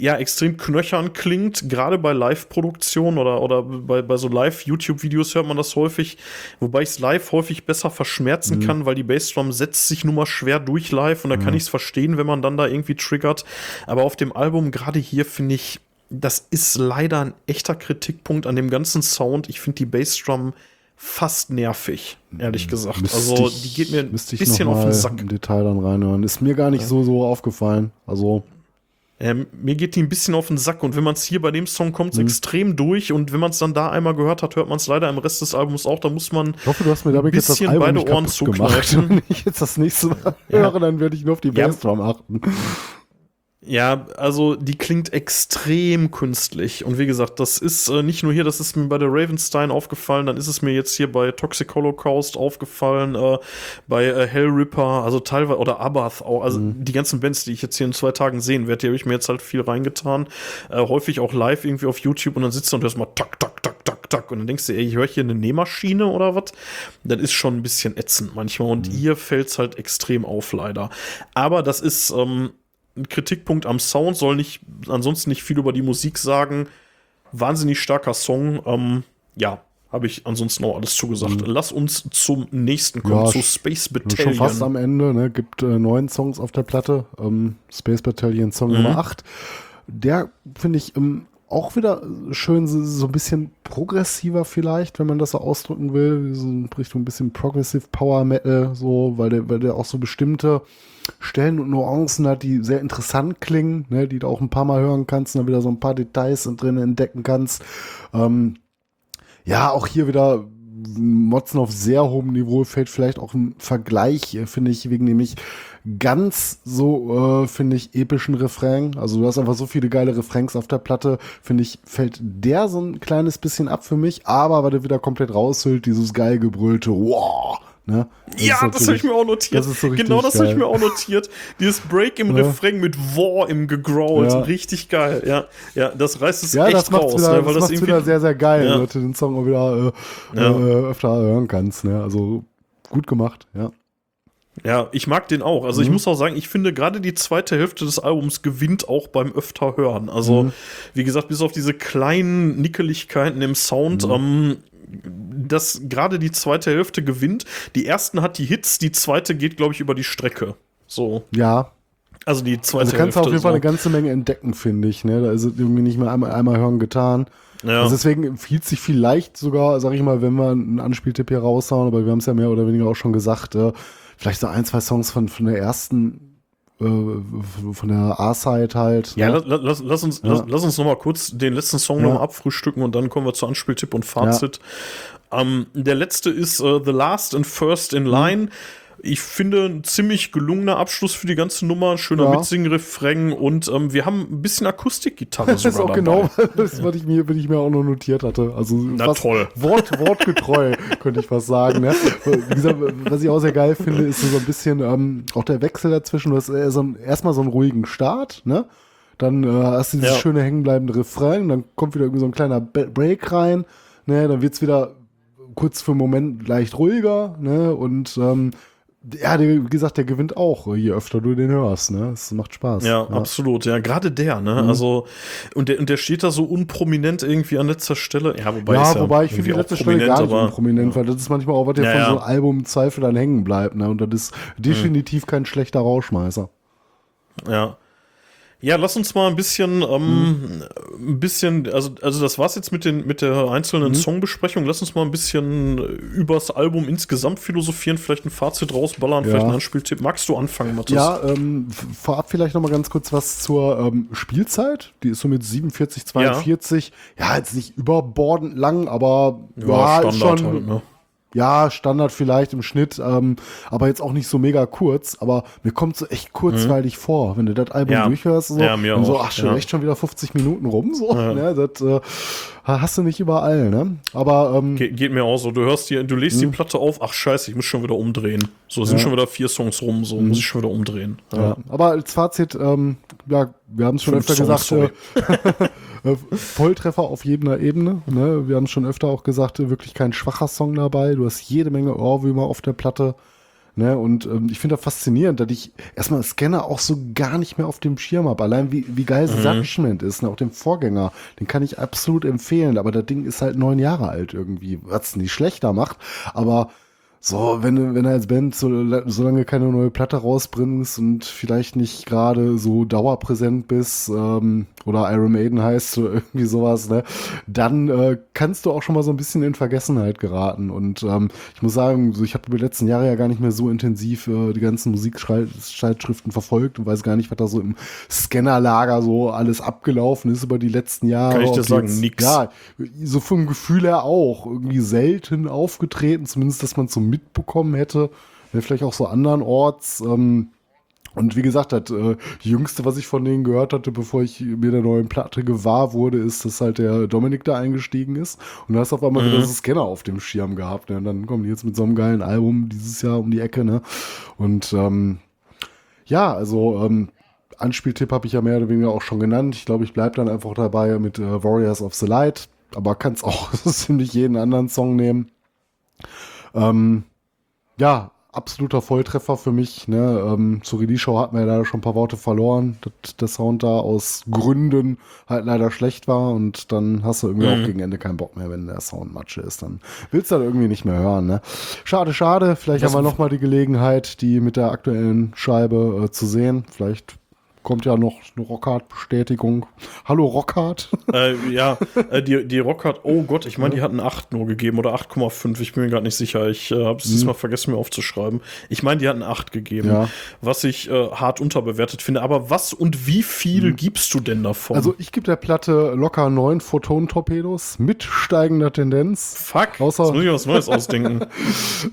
ja, extrem knöchern klingt, gerade bei Live-Produktionen oder, oder bei, bei so Live-YouTube-Videos hört man das häufig, wobei ich es live häufig besser verschmerzen kann, weil die Bassdrum setzt sich nun mal schwer durch live und da kann ich es verstehen, wenn man dann da irgendwie triggert. Aber auf dem Album, gerade hier, finde ich, das ist leider ein echter Kritikpunkt an dem ganzen Sound. Ich finde die Bassdrum fast nervig, ehrlich gesagt. Müsste also, die geht mir ein bisschen auf den Sack. Im Detail dann reinhören. Ist mir gar nicht so, so aufgefallen. Also, Ähm, mir geht die ein bisschen auf den Sack und wenn man es hier bei dem Song kommt, Mhm. extrem durch und wenn man es dann da einmal gehört hat, hört man es leider im Rest des Albums auch. Da muss man ich hoffe, du hast mir damit jetzt das bisschen Album beide nicht Ohren zukneifen. Wenn ich jetzt das nächste Mal Ja. höre, dann werde ich nur auf die Ja. Bassdrum achten. Ja, also die klingt extrem künstlich. Und wie gesagt, das ist äh, nicht nur hier, das ist mir bei der Ravenstein aufgefallen, dann ist es mir jetzt hier bei Toxic Holocaust aufgefallen, äh, bei äh, Hellripper, also teilweise, oder Abath auch, also die ganzen Bands, die ich jetzt hier in zwei Tagen sehen werde, die habe ich mir jetzt halt viel reingetan. Äh, häufig auch live irgendwie auf YouTube und dann sitzt du und hörst mal tak, tak, tak, tak, tak. Und dann denkst du, ey, ich höre hier eine Nähmaschine oder was? Das ist schon ein bisschen ätzend manchmal. Und hier fällt's halt extrem auf, leider. Aber das ist, ähm, ein Kritikpunkt am Sound, soll nicht, ansonsten nicht viel über die Musik sagen. Wahnsinnig starker Song. Ähm, ja, habe ich ansonsten auch alles zugesagt. Lass uns zum nächsten kommen, Ja, zu Space Schon fast am Battalion. Ende, ne? Gibt äh, neun Songs auf der Platte. Ähm, Space Battalion Song Nummer 8. Der finde ich ähm, auch wieder schön, so, ein bisschen progressiver vielleicht, wenn man das so ausdrücken will. So in Richtung ein bisschen Progressive Power Metal, so, weil der, weil der auch so bestimmte Stellen und Nuancen hat, die sehr interessant klingen, ne? die du auch ein paar Mal hören kannst und dann wieder so ein paar Details drin entdecken kannst. Ähm, ja, auch hier wieder Motzen auf sehr hohem Niveau fällt vielleicht auch im Vergleich, äh, finde ich, wegen nämlich ganz so, äh, finde ich, epischen Refrain. Also du hast einfach so viele geile Refrains auf der Platte, finde ich, fällt der so ein kleines bisschen ab für mich, aber weil der wieder komplett raushüllt, dieses geil gebrüllte, wow, ne? Ja, ist das habe ich mir auch notiert. das ist so genau das habe ich mir auch notiert. Dieses Break im Ja. Refrain mit War im Gegrowlt. Ja. Richtig geil. Ja, ja das reißt es Ja, echt das raus. wieder, ne, das weil das macht's irgendwie wieder sehr, sehr geil, Ja. du den Song auch wieder äh, Ja. äh, öfter hören kannst, ne? Also gut gemacht, ja. Ja, ich mag den auch. Also ich Mhm. muss auch sagen, ich finde gerade die zweite Hälfte des Albums gewinnt auch beim öfter hören. Also Mhm. wie gesagt, bis auf diese kleinen Nickeligkeiten im Sound, Mhm. ähm, dass gerade die zweite Hälfte gewinnt. Die ersten hat die Hits, die zweite geht, glaube ich, über die Strecke. So, Ja, also die zweite Also kannst du Hälfte. auf jeden Fall so. eine ganze Menge entdecken, finde ich. Ne? Da ist es irgendwie nicht mehr einmal, einmal hören getan. Ja. Also deswegen empfiehlt sich vielleicht sogar, sag ich mal, wenn wir einen Anspieltipp hier raushauen, aber wir haben es ja mehr oder weniger auch schon gesagt, äh, vielleicht so ein, zwei Songs von, von der ersten, äh, von der A-Side halt. Ja, ne? lass, lass, lass uns, Ja. lass, lass uns noch mal kurz den letzten Song Ja. noch abfrühstücken und dann kommen wir zu Anspieltipp und Fazit. Ähm, der letzte ist äh, The Last and First Mhm. in Line. Ich finde ein ziemlich gelungener Abschluss für die ganze Nummer, schöner Ja. Mitsing-Refrain und ähm, wir haben ein bisschen Akustikgitarre Das ist auch dabei. genau das, was ich mir, was ich mir auch noch notiert hatte. Also Na toll. Wort, wortgetreu, könnte ich fast sagen. Ne? Wie gesagt, was ich auch sehr geil finde, ist so ein bisschen ähm, auch der Wechsel dazwischen. Du hast äh, so ein, erstmal so einen ruhigen Start, ne? Dann äh, hast du dieses Ja. schöne hängenbleibende Refrain, dann kommt wieder irgendwie so ein kleiner Break rein, ne? Dann wird's wieder kurz für einen Moment leicht ruhiger, ne? Und ähm, ja, der, wie gesagt, der gewinnt auch, je öfter du den hörst, ne? Es macht Spaß. Ja, absolut. Ja, gerade der, ne? Also, und der, und der steht da so unprominent irgendwie an letzter Stelle. Ja, wobei, Ja, ja wobei ich finde die letzte Stelle gar nicht aber- unprominent, weil das ist manchmal auch was ja Ja, von ja. so einem Album im Zweifel dann hängen bleibt. Ne? Und das ist definitiv kein schlechter Rauschmeißer. Ja. Ja, lass uns mal ein bisschen, ähm, ein bisschen, also, also das war's jetzt mit den, mit der einzelnen Songbesprechung. Lass uns mal ein bisschen übers Album insgesamt philosophieren, vielleicht ein Fazit rausballern, Ja. vielleicht einen Anspieltipp. Magst du anfangen, Mathis? Ja, ähm, vorab vielleicht noch mal ganz kurz was zur ähm, Spielzeit. Die ist so mit 47, 42. Ja, jetzt nicht überbordend lang, aber ja, ist schon, halt, ne? Ja, Standard vielleicht im Schnitt, ähm, aber jetzt auch nicht so mega kurz. Aber mir kommt so echt kurzweilig vor, wenn du das Album Mhm. Ja. durchhörst. So, Ja, mir und so, auch, ach, schon ja. echt schon wieder 50 Minuten rum. So, ne, das äh, hast du nicht überall, ne? Aber ähm, Ge geht mir auch so. Du hörst die, du legst die Platte auf, ach scheiße, ich muss schon wieder umdrehen. So, sind schon wieder vier Songs rum, so muss ich schon wieder umdrehen. Ja. Aber als Fazit, ähm, ja, wir haben es schon öfter Songs, gesagt, äh, äh, Volltreffer auf jeder Ebene. Ne? Wir haben schon öfter auch gesagt, äh, wirklich kein schwacher Song dabei. Du hast jede Menge Ohrwürmer auf der Platte. Ne? Und ähm, ich finde das faszinierend, dass ich erstmal Scanner auch so gar nicht mehr auf dem Schirm habe. Allein wie, wie geil Mhm. Judgment ist, ne? auch dem Vorgänger, den kann ich absolut empfehlen. Aber das Ding ist halt neun Jahre alt irgendwie, was es nicht schlechter macht. Aber so, wenn du, wenn du als Band so, lange keine neue Platte rausbringst und vielleicht nicht gerade so dauerpräsent bist, ähm, oder Iron Maiden heißt oder irgendwie sowas, ne, dann äh, kannst du auch schon mal so ein bisschen in Vergessenheit geraten. Und ähm, ich muss sagen, so, ich habe über die letzten Jahre ja gar nicht mehr so intensiv äh, die ganzen Musikzeitschriften verfolgt und weiß gar nicht, was da so im Scannerlager so alles abgelaufen ist über die letzten Jahre. Kann ich Ob sagen, jetzt- nix. Ja, so vom Gefühl her auch. Irgendwie selten aufgetreten, zumindest, dass man so mitbekommen hätte. Ja, Vielleicht auch so andernorts. Ähm, Und wie gesagt, das äh, Jüngste, was ich von denen gehört hatte, bevor ich mir der neuen Platte gewahr wurde, ist, dass halt der Dominik da eingestiegen ist. Und da hast du auf einmal wieder so Scanner auf dem Schirm gehabt. Ne? Und dann kommen die jetzt mit so einem geilen Album dieses Jahr um die Ecke. Ne? Und ähm, ja, also ähm, Anspieltipp habe ich ja mehr oder weniger auch schon genannt. Ich glaube, ich bleibe dann einfach dabei mit äh, Warriors of the Light. Aber kannst auch ziemlich jeden anderen Song nehmen. Ähm, ja, absoluter Volltreffer für mich. Ne? Ähm, zur Release-Show hatten wir ja leider schon ein paar Worte verloren, dass der Sound da aus Gründen halt leider schlecht war und dann hast du irgendwie auch gegen Ende keinen Bock mehr, wenn der Sound Matsche ist. Dann willst du das irgendwie nicht mehr hören. Ne? Schade, schade. Vielleicht Das- haben wir noch mal die Gelegenheit, die mit der aktuellen Scheibe äh, zu sehen. Vielleicht kommt ja noch eine Rockhard-Bestätigung. Hallo Rockhard. äh, ja, äh, die, die Rock hat, oh Gott, ich meine, die hatten 8 nur gegeben oder 8,5. Ich bin mir gerade nicht sicher. Ich äh, habe es diesmal vergessen, mir aufzuschreiben. Ich meine, die hatten 8 gegeben, Ja. was ich äh, hart unterbewertet finde. Aber was und wie viel gibst du denn davon? Also ich gebe der Platte locker neun Photon-Torpedos mit steigender Tendenz. fuck, außer- jetzt muss ich was Neues ausdenken.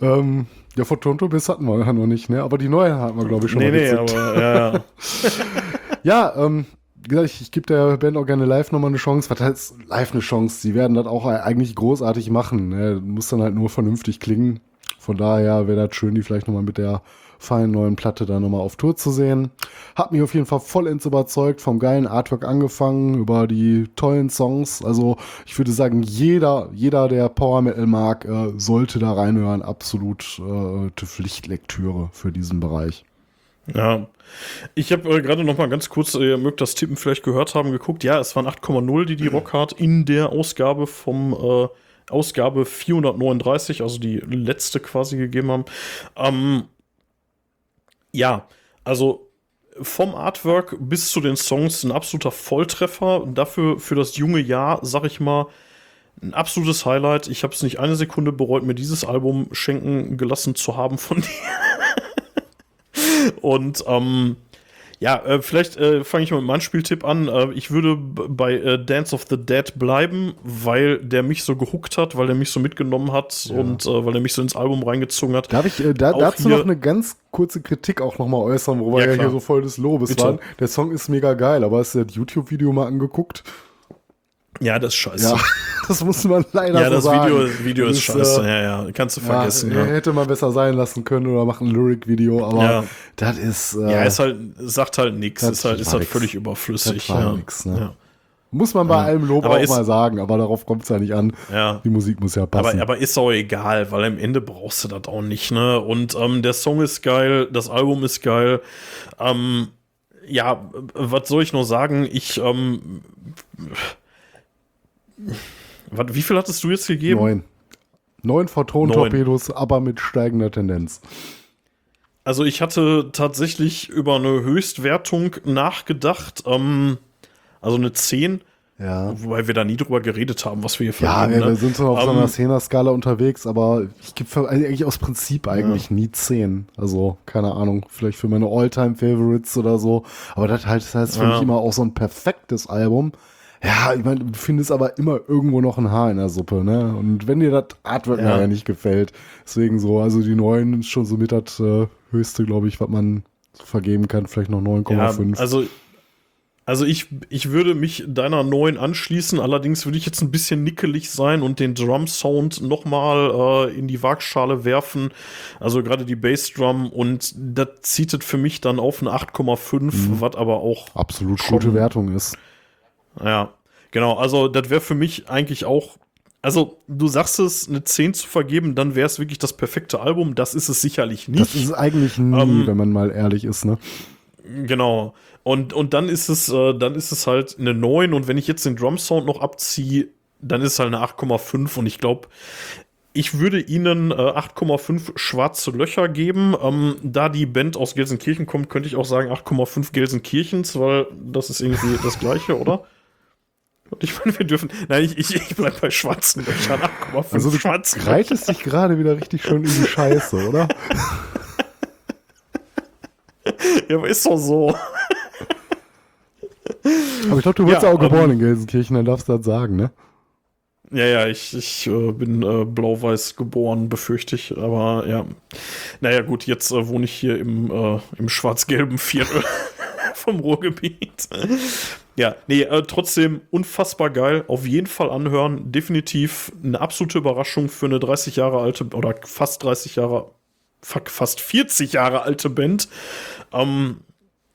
Ähm, ja, Photon-Torpedos hatten wir ja noch nicht, ne? Aber die neuen hatten wir, glaube ich, schon nee, mal nee, aber ja, ja. Ja, ähm, wie gesagt, ich, ich gebe der Band auch gerne live nochmal eine Chance. Was heißt live eine Chance? Sie werden das auch eigentlich großartig machen. Ne? Muss dann halt nur vernünftig klingen. Von daher wäre das schön, die vielleicht nochmal mit der feinen neuen Platte da nochmal auf Tour zu sehen. Hat mich auf jeden Fall vollends überzeugt, vom geilen Artwork angefangen, über die tollen Songs. Also ich würde sagen, jeder, jeder, der Power Metal mag, äh, sollte da reinhören. Absolut äh, Pflichtlektüre für diesen Bereich. Ja, ich habe äh, gerade noch mal ganz kurz, äh, ihr mögt das Tippen vielleicht gehört haben, geguckt. Ja, es waren 8,0, die die Rockhard in der Ausgabe vom äh, Ausgabe 439, also die letzte quasi gegeben haben. Ähm, ja, also vom Artwork bis zu den Songs ein absoluter Volltreffer. Dafür für das junge Jahr, sag ich mal, ein absolutes Highlight. Ich habe es nicht eine Sekunde bereut, mir dieses Album schenken gelassen zu haben von dir. Und ähm, ja, äh, vielleicht äh, fange ich mal mit meinem Spieltipp an. Äh, ich würde bei äh, Dance of the Dead bleiben, weil der mich so gehuckt hat, weil der mich so mitgenommen hat und äh, weil er mich so ins Album reingezogen hat. Darf ich äh, da, dazu noch eine ganz kurze Kritik auch nochmal äußern, wo wir Ja, ja, klar. hier so voll des Lobes Bitte. waren? Der Song ist mega geil, aber hast du das YouTube-Video mal angeguckt? Ja, das ist scheiße. Ja, das muss man leider Ja, so das sagen. Video, Video ist Das scheiße. äh, ja, ja, kannst du ja, vergessen. äh, Ja, Hätte man besser sein lassen können oder macht ein Lyric-Video, aber Ja. das ist, äh, ja. ist halt, sagt halt nichts. Das Ist halt, ist halt nix. völlig überflüssig. Das ja. nix, ne? ja. muss man bei allem Lob Aber auch ist- mal sagen, aber darauf kommt es ja nicht an. Ja. Die Musik muss ja passen. Aber, aber ist auch egal, weil am Ende brauchst du das auch nicht, ne? Und ähm, der Song ist geil, das Album ist geil. Ähm, ja, was soll ich nur sagen? Ich, ähm, wie viel hattest du jetzt gegeben? Neun. Neun Photon-Torpedos, aber mit steigender Tendenz. Also ich hatte tatsächlich über eine Höchstwertung nachgedacht, ähm, also eine 10, Ja. wobei wir da nie drüber geredet haben, was wir hier Ja, vergeben, wir, ne? wir sind so auf so Ähm, einer Zehner-Skala unterwegs, aber ich gebe eigentlich aus Prinzip eigentlich nie zehn. Also, keine Ahnung, vielleicht für meine All-Time-Favorites oder so. Aber das halt das heißt für Ja. mich immer auch so ein perfektes Album. Ja, ich meine, du findest aber immer irgendwo noch ein Haar in der Suppe, ne? Und wenn dir das Artwork Ja. nachher nicht gefällt, deswegen so, also die neuen ist schon so mit das äh, höchste, glaube ich, was man vergeben kann, vielleicht noch 9,5. Ja, also, also ich, ich würde mich deiner neuen anschließen, allerdings würde ich jetzt ein bisschen nickelig sein und den Drum-Sound nochmal äh, in die Waagschale werfen. Also gerade die Bassdrum und das zieht es für mich dann auf eine 8,5, Mhm. was aber auch, Absolut gute Wertung ist. Ja, genau, also das wäre für mich eigentlich auch. Also, du sagst es, eine 10 zu vergeben, dann wäre es wirklich das perfekte Album. Das ist es sicherlich nicht. Das ist es eigentlich nie, Ähm, wenn man mal ehrlich ist, ne? Genau. Und, und dann ist es, äh, dann ist es halt eine 9 und wenn ich jetzt den Drum Sound noch abziehe, dann ist es halt eine 8,5 und ich glaube, ich würde ihnen äh, 8,5 schwarze Löcher geben. Ähm, da die Band aus Gelsenkirchen kommt, könnte ich auch sagen 8,5 Gelsenkirchens, weil das ist irgendwie das gleiche, oder? Und ich meine, wir dürfen. Nein, ich, ich, ich bleibe bei schwarzen Löchern. 8,5 Also du schwarzen reitest dich gerade wieder richtig schön in die Scheiße, oder? Ja, aber ist doch so. Aber ich glaube, du wurdest Ja, auch ähm, geboren in Gelsenkirchen, dann darfst du das sagen, ne? Ja, ja, ich, ich äh, bin äh, blau-weiß geboren, befürchte ich. Aber ja. Naja, gut, jetzt äh, wohne ich hier im, äh, im schwarz-gelben Viertel vom Ruhrgebiet. ja, nee, äh, trotzdem unfassbar geil. Auf jeden Fall anhören. Definitiv eine absolute Überraschung für eine 30 Jahre alte oder fast 30 Jahre, fuck, fast 40 Jahre alte Band. Ähm,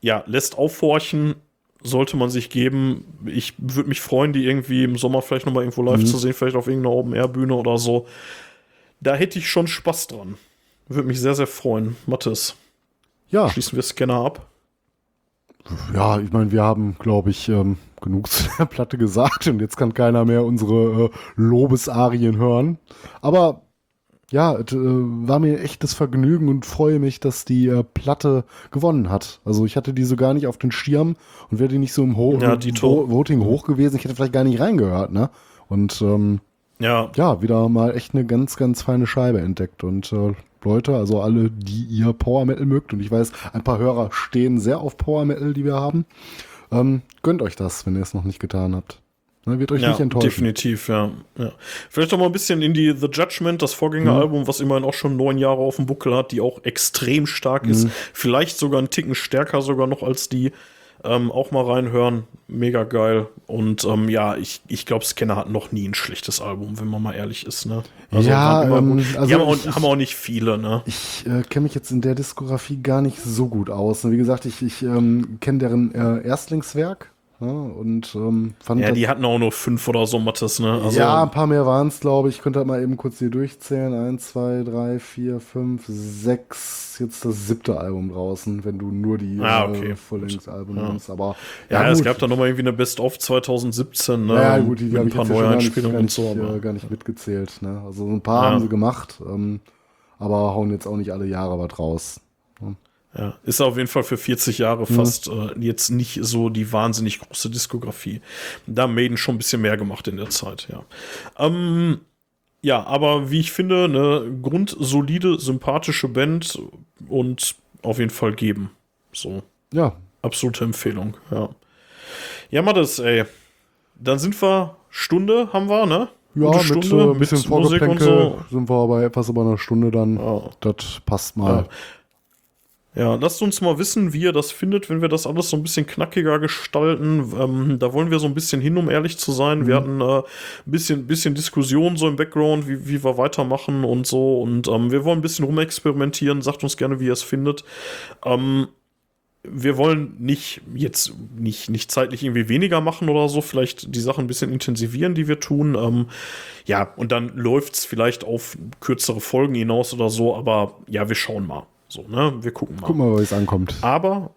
ja, lässt aufhorchen, sollte man sich geben. Ich würde mich freuen, die irgendwie im Sommer vielleicht nochmal irgendwo live zu sehen, vielleicht auf irgendeiner Open-Air-Bühne oder so. Da hätte ich schon Spaß dran. Würde mich sehr, sehr freuen. Mathis, Ja, schließen wir Scanner ab. Ja, ich meine, wir haben, glaube ich, ähm, genug zu der Platte gesagt und jetzt kann keiner mehr unsere äh, Lobesarien hören. Aber ja, es äh, war mir echtes Vergnügen und freue mich, dass die äh, Platte gewonnen hat. Also ich hatte die so gar nicht auf den Schirm und wäre die nicht so im Ho Ja, Voting hoch gewesen, ich hätte vielleicht gar nicht reingehört, ne? Und ähm, Ja, ja, wieder mal echt eine ganz, ganz feine Scheibe entdeckt. Und äh, Leute, also alle, die ihr Power Metal mögt, und ich weiß, ein paar Hörer stehen sehr auf Power Metal, die wir haben, ähm, gönnt euch das, wenn ihr es noch nicht getan habt. Ne, wird euch ja nicht enttäuschen. definitiv, ja, ja. Vielleicht noch mal ein bisschen in die The Judgment, das Vorgängeralbum, was immerhin auch schon neun Jahre auf dem Buckel hat, die auch extrem stark ist. Vielleicht sogar einen Ticken stärker sogar noch als die. Ähm, auch mal reinhören. Mega geil. Und ähm, ja, ich, ich glaube, Scanner hat noch nie ein schlechtes Album, wenn man mal ehrlich ist. Ne? Ja, waren immer ähm, also die haben auch, ich- haben auch nicht viele, ne? Ich äh, kenne mich jetzt in der Diskografie gar nicht so gut aus. Wie gesagt, ich, ich ähm, kenne deren äh, Erstlingswerk ne, und ähm, fand Ja, die hatten auch nur fünf oder so Mattes, ne? Also, ja, ein paar mehr waren es, glaube ich. Ich könnte halt mal eben kurz hier durchzählen. Eins, zwei, drei, vier, fünf, sechs. Jetzt das siebte Album draußen, wenn du nur die Ah, okay. äh, Full-Length-Alben Ja. nimmst. Aber ja, es gut. gab da noch mal irgendwie eine Best-of 2017, ne? Ja, gut, die, die mit habe ein paar ja nicht, Neueinspielungen gar und nicht, so. Aber, äh, gar nicht mitgezählt. Ne? Also so ein paar Ja. haben sie gemacht, ähm, aber hauen jetzt auch nicht alle Jahre was raus. Ja, ist auf jeden Fall für 40 Jahre fast äh, jetzt nicht so die wahnsinnig große Diskografie. Da haben Maiden schon ein bisschen mehr gemacht in der Zeit, ja. Ähm, ja, aber wie ich finde, eine grundsolide, sympathische Band und auf jeden Fall geben. So, Ja, absolute Empfehlung, ja. Ja, Mattes, ey. Dann sind wir, Stunde haben wir, ne? ja Gute mit äh, ein bisschen mit Musik und so. sind wir bei etwas über einer Stunde dann. Ja. Das passt mal. Ja, lasst uns mal wissen, wie ihr das findet, wenn wir das alles so ein bisschen knackiger gestalten. Ähm, da wollen wir so ein bisschen hin, um ehrlich zu sein. Wir hatten äh, ein bisschen, bisschen Diskussion so im Background, wie, wie wir weitermachen und so. Und ähm, wir wollen ein bisschen rumexperimentieren. Sagt uns gerne, wie ihr es findet. Ähm, wir wollen nicht jetzt nicht, nicht zeitlich irgendwie weniger machen oder so, vielleicht die Sachen ein bisschen intensivieren, die wir tun. Ähm, ja, und dann läuft's vielleicht auf kürzere Folgen hinaus oder so, aber ja, wir schauen mal. So, ne? Wir gucken mal. Guck mal, wie es ankommt. Aber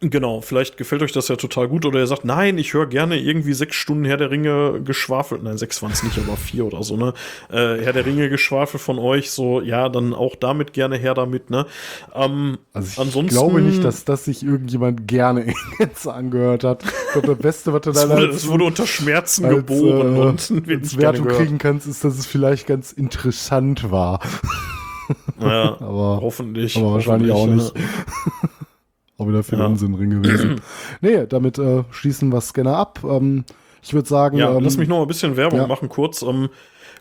genau, vielleicht gefällt euch das ja total gut oder ihr sagt, nein, ich höre gerne irgendwie sechs Stunden Herr der Ringe geschwafelt. Nein, sechs waren es nicht, aber vier oder so, ne? Äh, Herr der Ringe geschwafelt von euch, so, ja, dann auch damit gerne her damit, ne? Ähm, Also ich ansonsten- glaube nicht, dass das sich irgendjemand gerne jetzt angehört hat. Ich glaube, das Beste, was du da wurde, es wurde unter Schmerzen als, geboren äh, und gerne Wertung kriegen kannst, ist, dass es vielleicht ganz interessant war. Ja, Aber- hoffentlich. Aber wahrscheinlich auch hoffentlich, nicht. auch wieder viel Ja. Unsinn drin gewesen. nee, damit äh, schließen wir Scanner ab. Ähm, ich würde sagen, Ja, ähm, lass mich noch mal ein bisschen Werbung ja. machen, kurz. Ähm,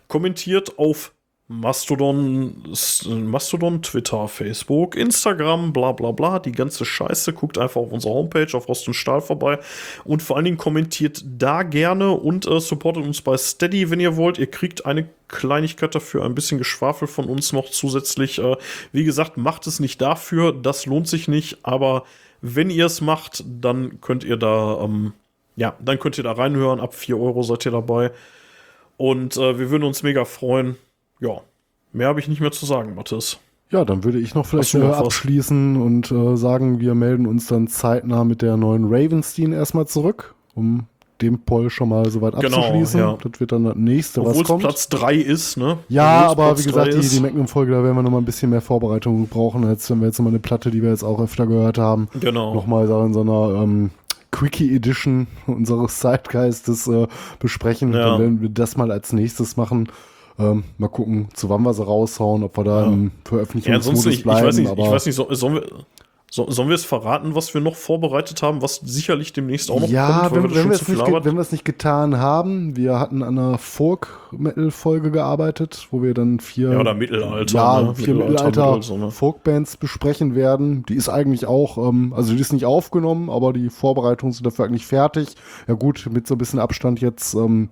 kommentiert auf Mastodon, Mastodon, Twitter, Facebook, Instagram, bla bla bla, die ganze Scheiße. Guckt einfach auf unserer Homepage, auf Rost und Stahl vorbei. Und vor allen Dingen kommentiert da gerne und äh, supportet uns bei Steady, wenn ihr wollt. Ihr kriegt eine Kleinigkeit dafür, ein bisschen Geschwafel von uns noch zusätzlich. Äh, wie gesagt, macht es nicht dafür, das lohnt sich nicht, aber wenn ihr es macht, dann könnt ihr da, ähm, ja, dann könnt ihr da reinhören. Ab 4 Euro seid ihr dabei. Und äh, wir würden uns mega freuen. Ja, mehr habe ich nicht mehr zu sagen, Mathis. ja, dann würde ich noch vielleicht noch abschließen und äh, sagen, wir melden uns dann zeitnah mit der neuen Ravenstein erstmal zurück, um den Poll schon mal soweit Genau, abzuschließen. ja. Das wird dann das nächste, Obwohl was es kommt. Platz 3 ist, ne? Ja, aber Platz wie gesagt, die, die Magnum-Folge, da werden wir noch mal ein bisschen mehr Vorbereitung brauchen, als wenn wir jetzt noch mal eine Platte, die wir jetzt auch öfter gehört haben, Genau. nochmal in so einer ähm, Quickie Edition unseres Zeitgeistes äh, besprechen. Ja. Dann werden wir das mal als nächstes machen. Ähm, mal gucken, zu wann wir sie raushauen, ob wir da im Ja, ansonsten, Veröffentlichungsmodus ich, ich bleiben. weiß nicht, ich weiß nicht, so, sollen wir. So, sollen wir es verraten, was wir noch vorbereitet haben, was sicherlich demnächst auch noch Ja, kommt, weil wenn, wenn, nicht, wenn wir es nicht getan haben, wir hatten an einer Folk-Metal-Folge gearbeitet, wo wir dann vier, Ja, oder Mittelalter, ja, ne? vier Mittelalter, Mittelalter, ne? Folk-Bands besprechen werden. Die ist eigentlich auch, ähm, also die ist nicht aufgenommen, aber die Vorbereitungen sind dafür eigentlich fertig. Ja gut, mit so ein bisschen Abstand jetzt ähm,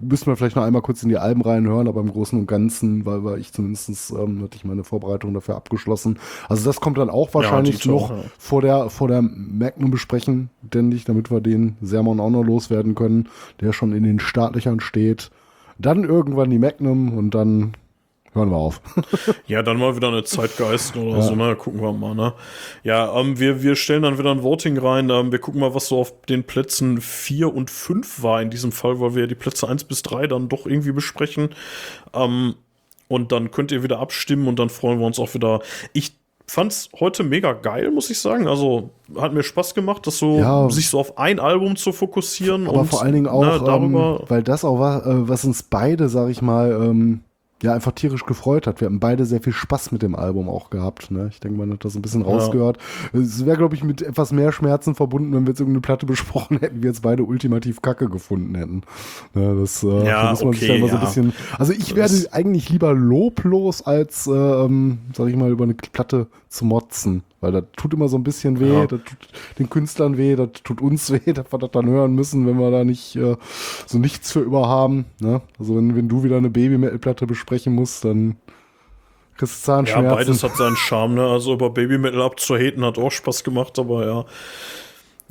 müssen wir vielleicht noch einmal kurz in die Alben reinhören, aber im Großen und Ganzen, weil, weil ich zumindest ähm, hatte ich meine Vorbereitung dafür abgeschlossen. Also das kommt dann auch wahrscheinlich Dieter, noch ja. vor der vor der Magnum besprechen, denke ich, damit wir den Sermon auch noch loswerden können, der schon in den Startlöchern steht. Dann irgendwann die Magnum und dann hören wir auf. Ja, dann mal wieder eine Zeitgeist oder so, ne? Gucken wir mal, ne? Ja, ähm, wir, wir stellen dann wieder ein Voting rein. Ähm, wir gucken mal, was so auf den Plätzen 4 und 5 war in diesem Fall, weil wir ja die Plätze 1 bis 3 dann doch irgendwie besprechen. Ähm, und dann könnt ihr wieder abstimmen und dann freuen wir uns auch wieder. Ich fand's heute mega geil, muss ich sagen. Also hat mir Spaß gemacht, das so Ja. sich so auf ein Album zu fokussieren. Aber und, vor allen Dingen auch, ähm, darüber. weil das auch war, äh, was uns beide, sag ich mal, ähm, ja, einfach tierisch gefreut hat. Wir haben beide sehr viel Spaß mit dem Album auch gehabt. Ne? Ich denke, man hat das ein bisschen rausgehört. Es wäre, glaube ich, mit etwas mehr Schmerzen verbunden, wenn wir jetzt irgendeine Platte besprochen hätten, wir jetzt beide ultimativ Kacke gefunden hätten. Ne, das äh, Ja, da muss man sich okay, dann immer so ein ja. bisschen. Also ich werde Das- eigentlich lieber loblos, als, äh, ähm, sag ich mal, über eine Platte zu motzen. Weil das tut immer so ein bisschen weh, Ja. das tut den Künstlern weh, das tut uns weh, dass wir das dann hören müssen, wenn wir da nicht äh, so nichts für über haben. Ne? Also wenn, wenn du wieder eine Baby-Metal-Platte besprechen musst, dann kriegst du Ja, Zahnschmerzen. beides hat seinen Charme, ne? Also über Baby Metal abzuhaten hat auch Spaß gemacht, aber ja.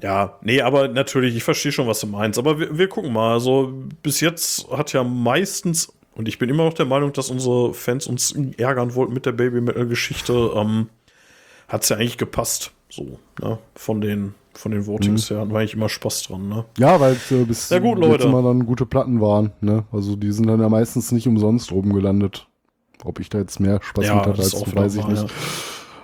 Ja, nee, aber natürlich, ich verstehe schon, was du meinst. Aber wir, wir gucken mal. Also bis jetzt hat ja meistens, und ich bin immer noch der Meinung, dass unsere Fans uns ärgern wollten mit der Baby Metal-Geschichte, ähm, hat es ja eigentlich gepasst. So, ne? Von den, von den Votings her hatten wir eigentlich immer Spaß dran, ne? Ja, weil es äh, bis Ja, gut, Leute. immer dann gute Platten waren. Ne? Also die sind dann ja meistens nicht umsonst oben gelandet. Ob ich da jetzt mehr Spaß Ja, mit hatte als auch du, wieder weiß ich nicht. ja.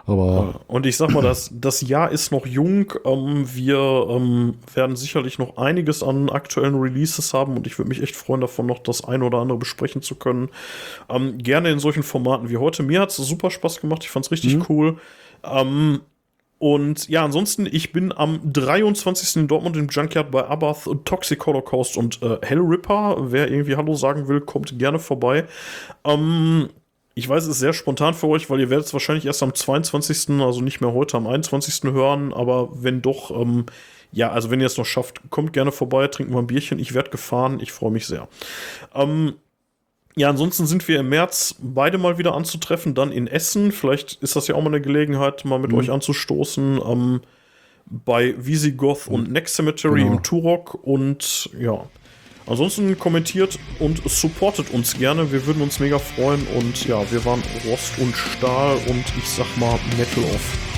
Aber Und ich sag mal, das, das Jahr ist noch jung. Ähm, wir ähm, werden sicherlich noch einiges an aktuellen Releases haben und ich würde mich echt freuen, davon noch das eine oder andere besprechen zu können. Ähm, gerne in solchen Formaten wie heute. Mir hat es super Spaß gemacht. Ich fand es richtig cool. Ähm, und ja, ansonsten, ich bin am 23. in Dortmund im Junkyard bei Abath, Toxic Holocaust und äh, Hellripper. Wer irgendwie Hallo sagen will, kommt gerne vorbei. Ähm, ich weiß, es ist sehr spontan für euch, weil ihr werdet es wahrscheinlich erst am 22., also nicht mehr heute, am 21. hören. Aber wenn doch, ähm, ja, also wenn ihr es noch schafft, kommt gerne vorbei, trinkt mal ein Bierchen. Ich werde gefahren, ich freue mich sehr. Ähm, ja, ansonsten sind wir im März beide mal wieder anzutreffen, dann in Essen. Vielleicht ist das ja auch mal eine Gelegenheit, mal mit euch anzustoßen. Ähm, bei Visigoth und Next Cemetery Genau. im Turok. Und ja, ansonsten kommentiert und supportet uns gerne. Wir würden uns mega freuen. Und ja, wir waren Rost und Stahl und ich sag mal Metal off.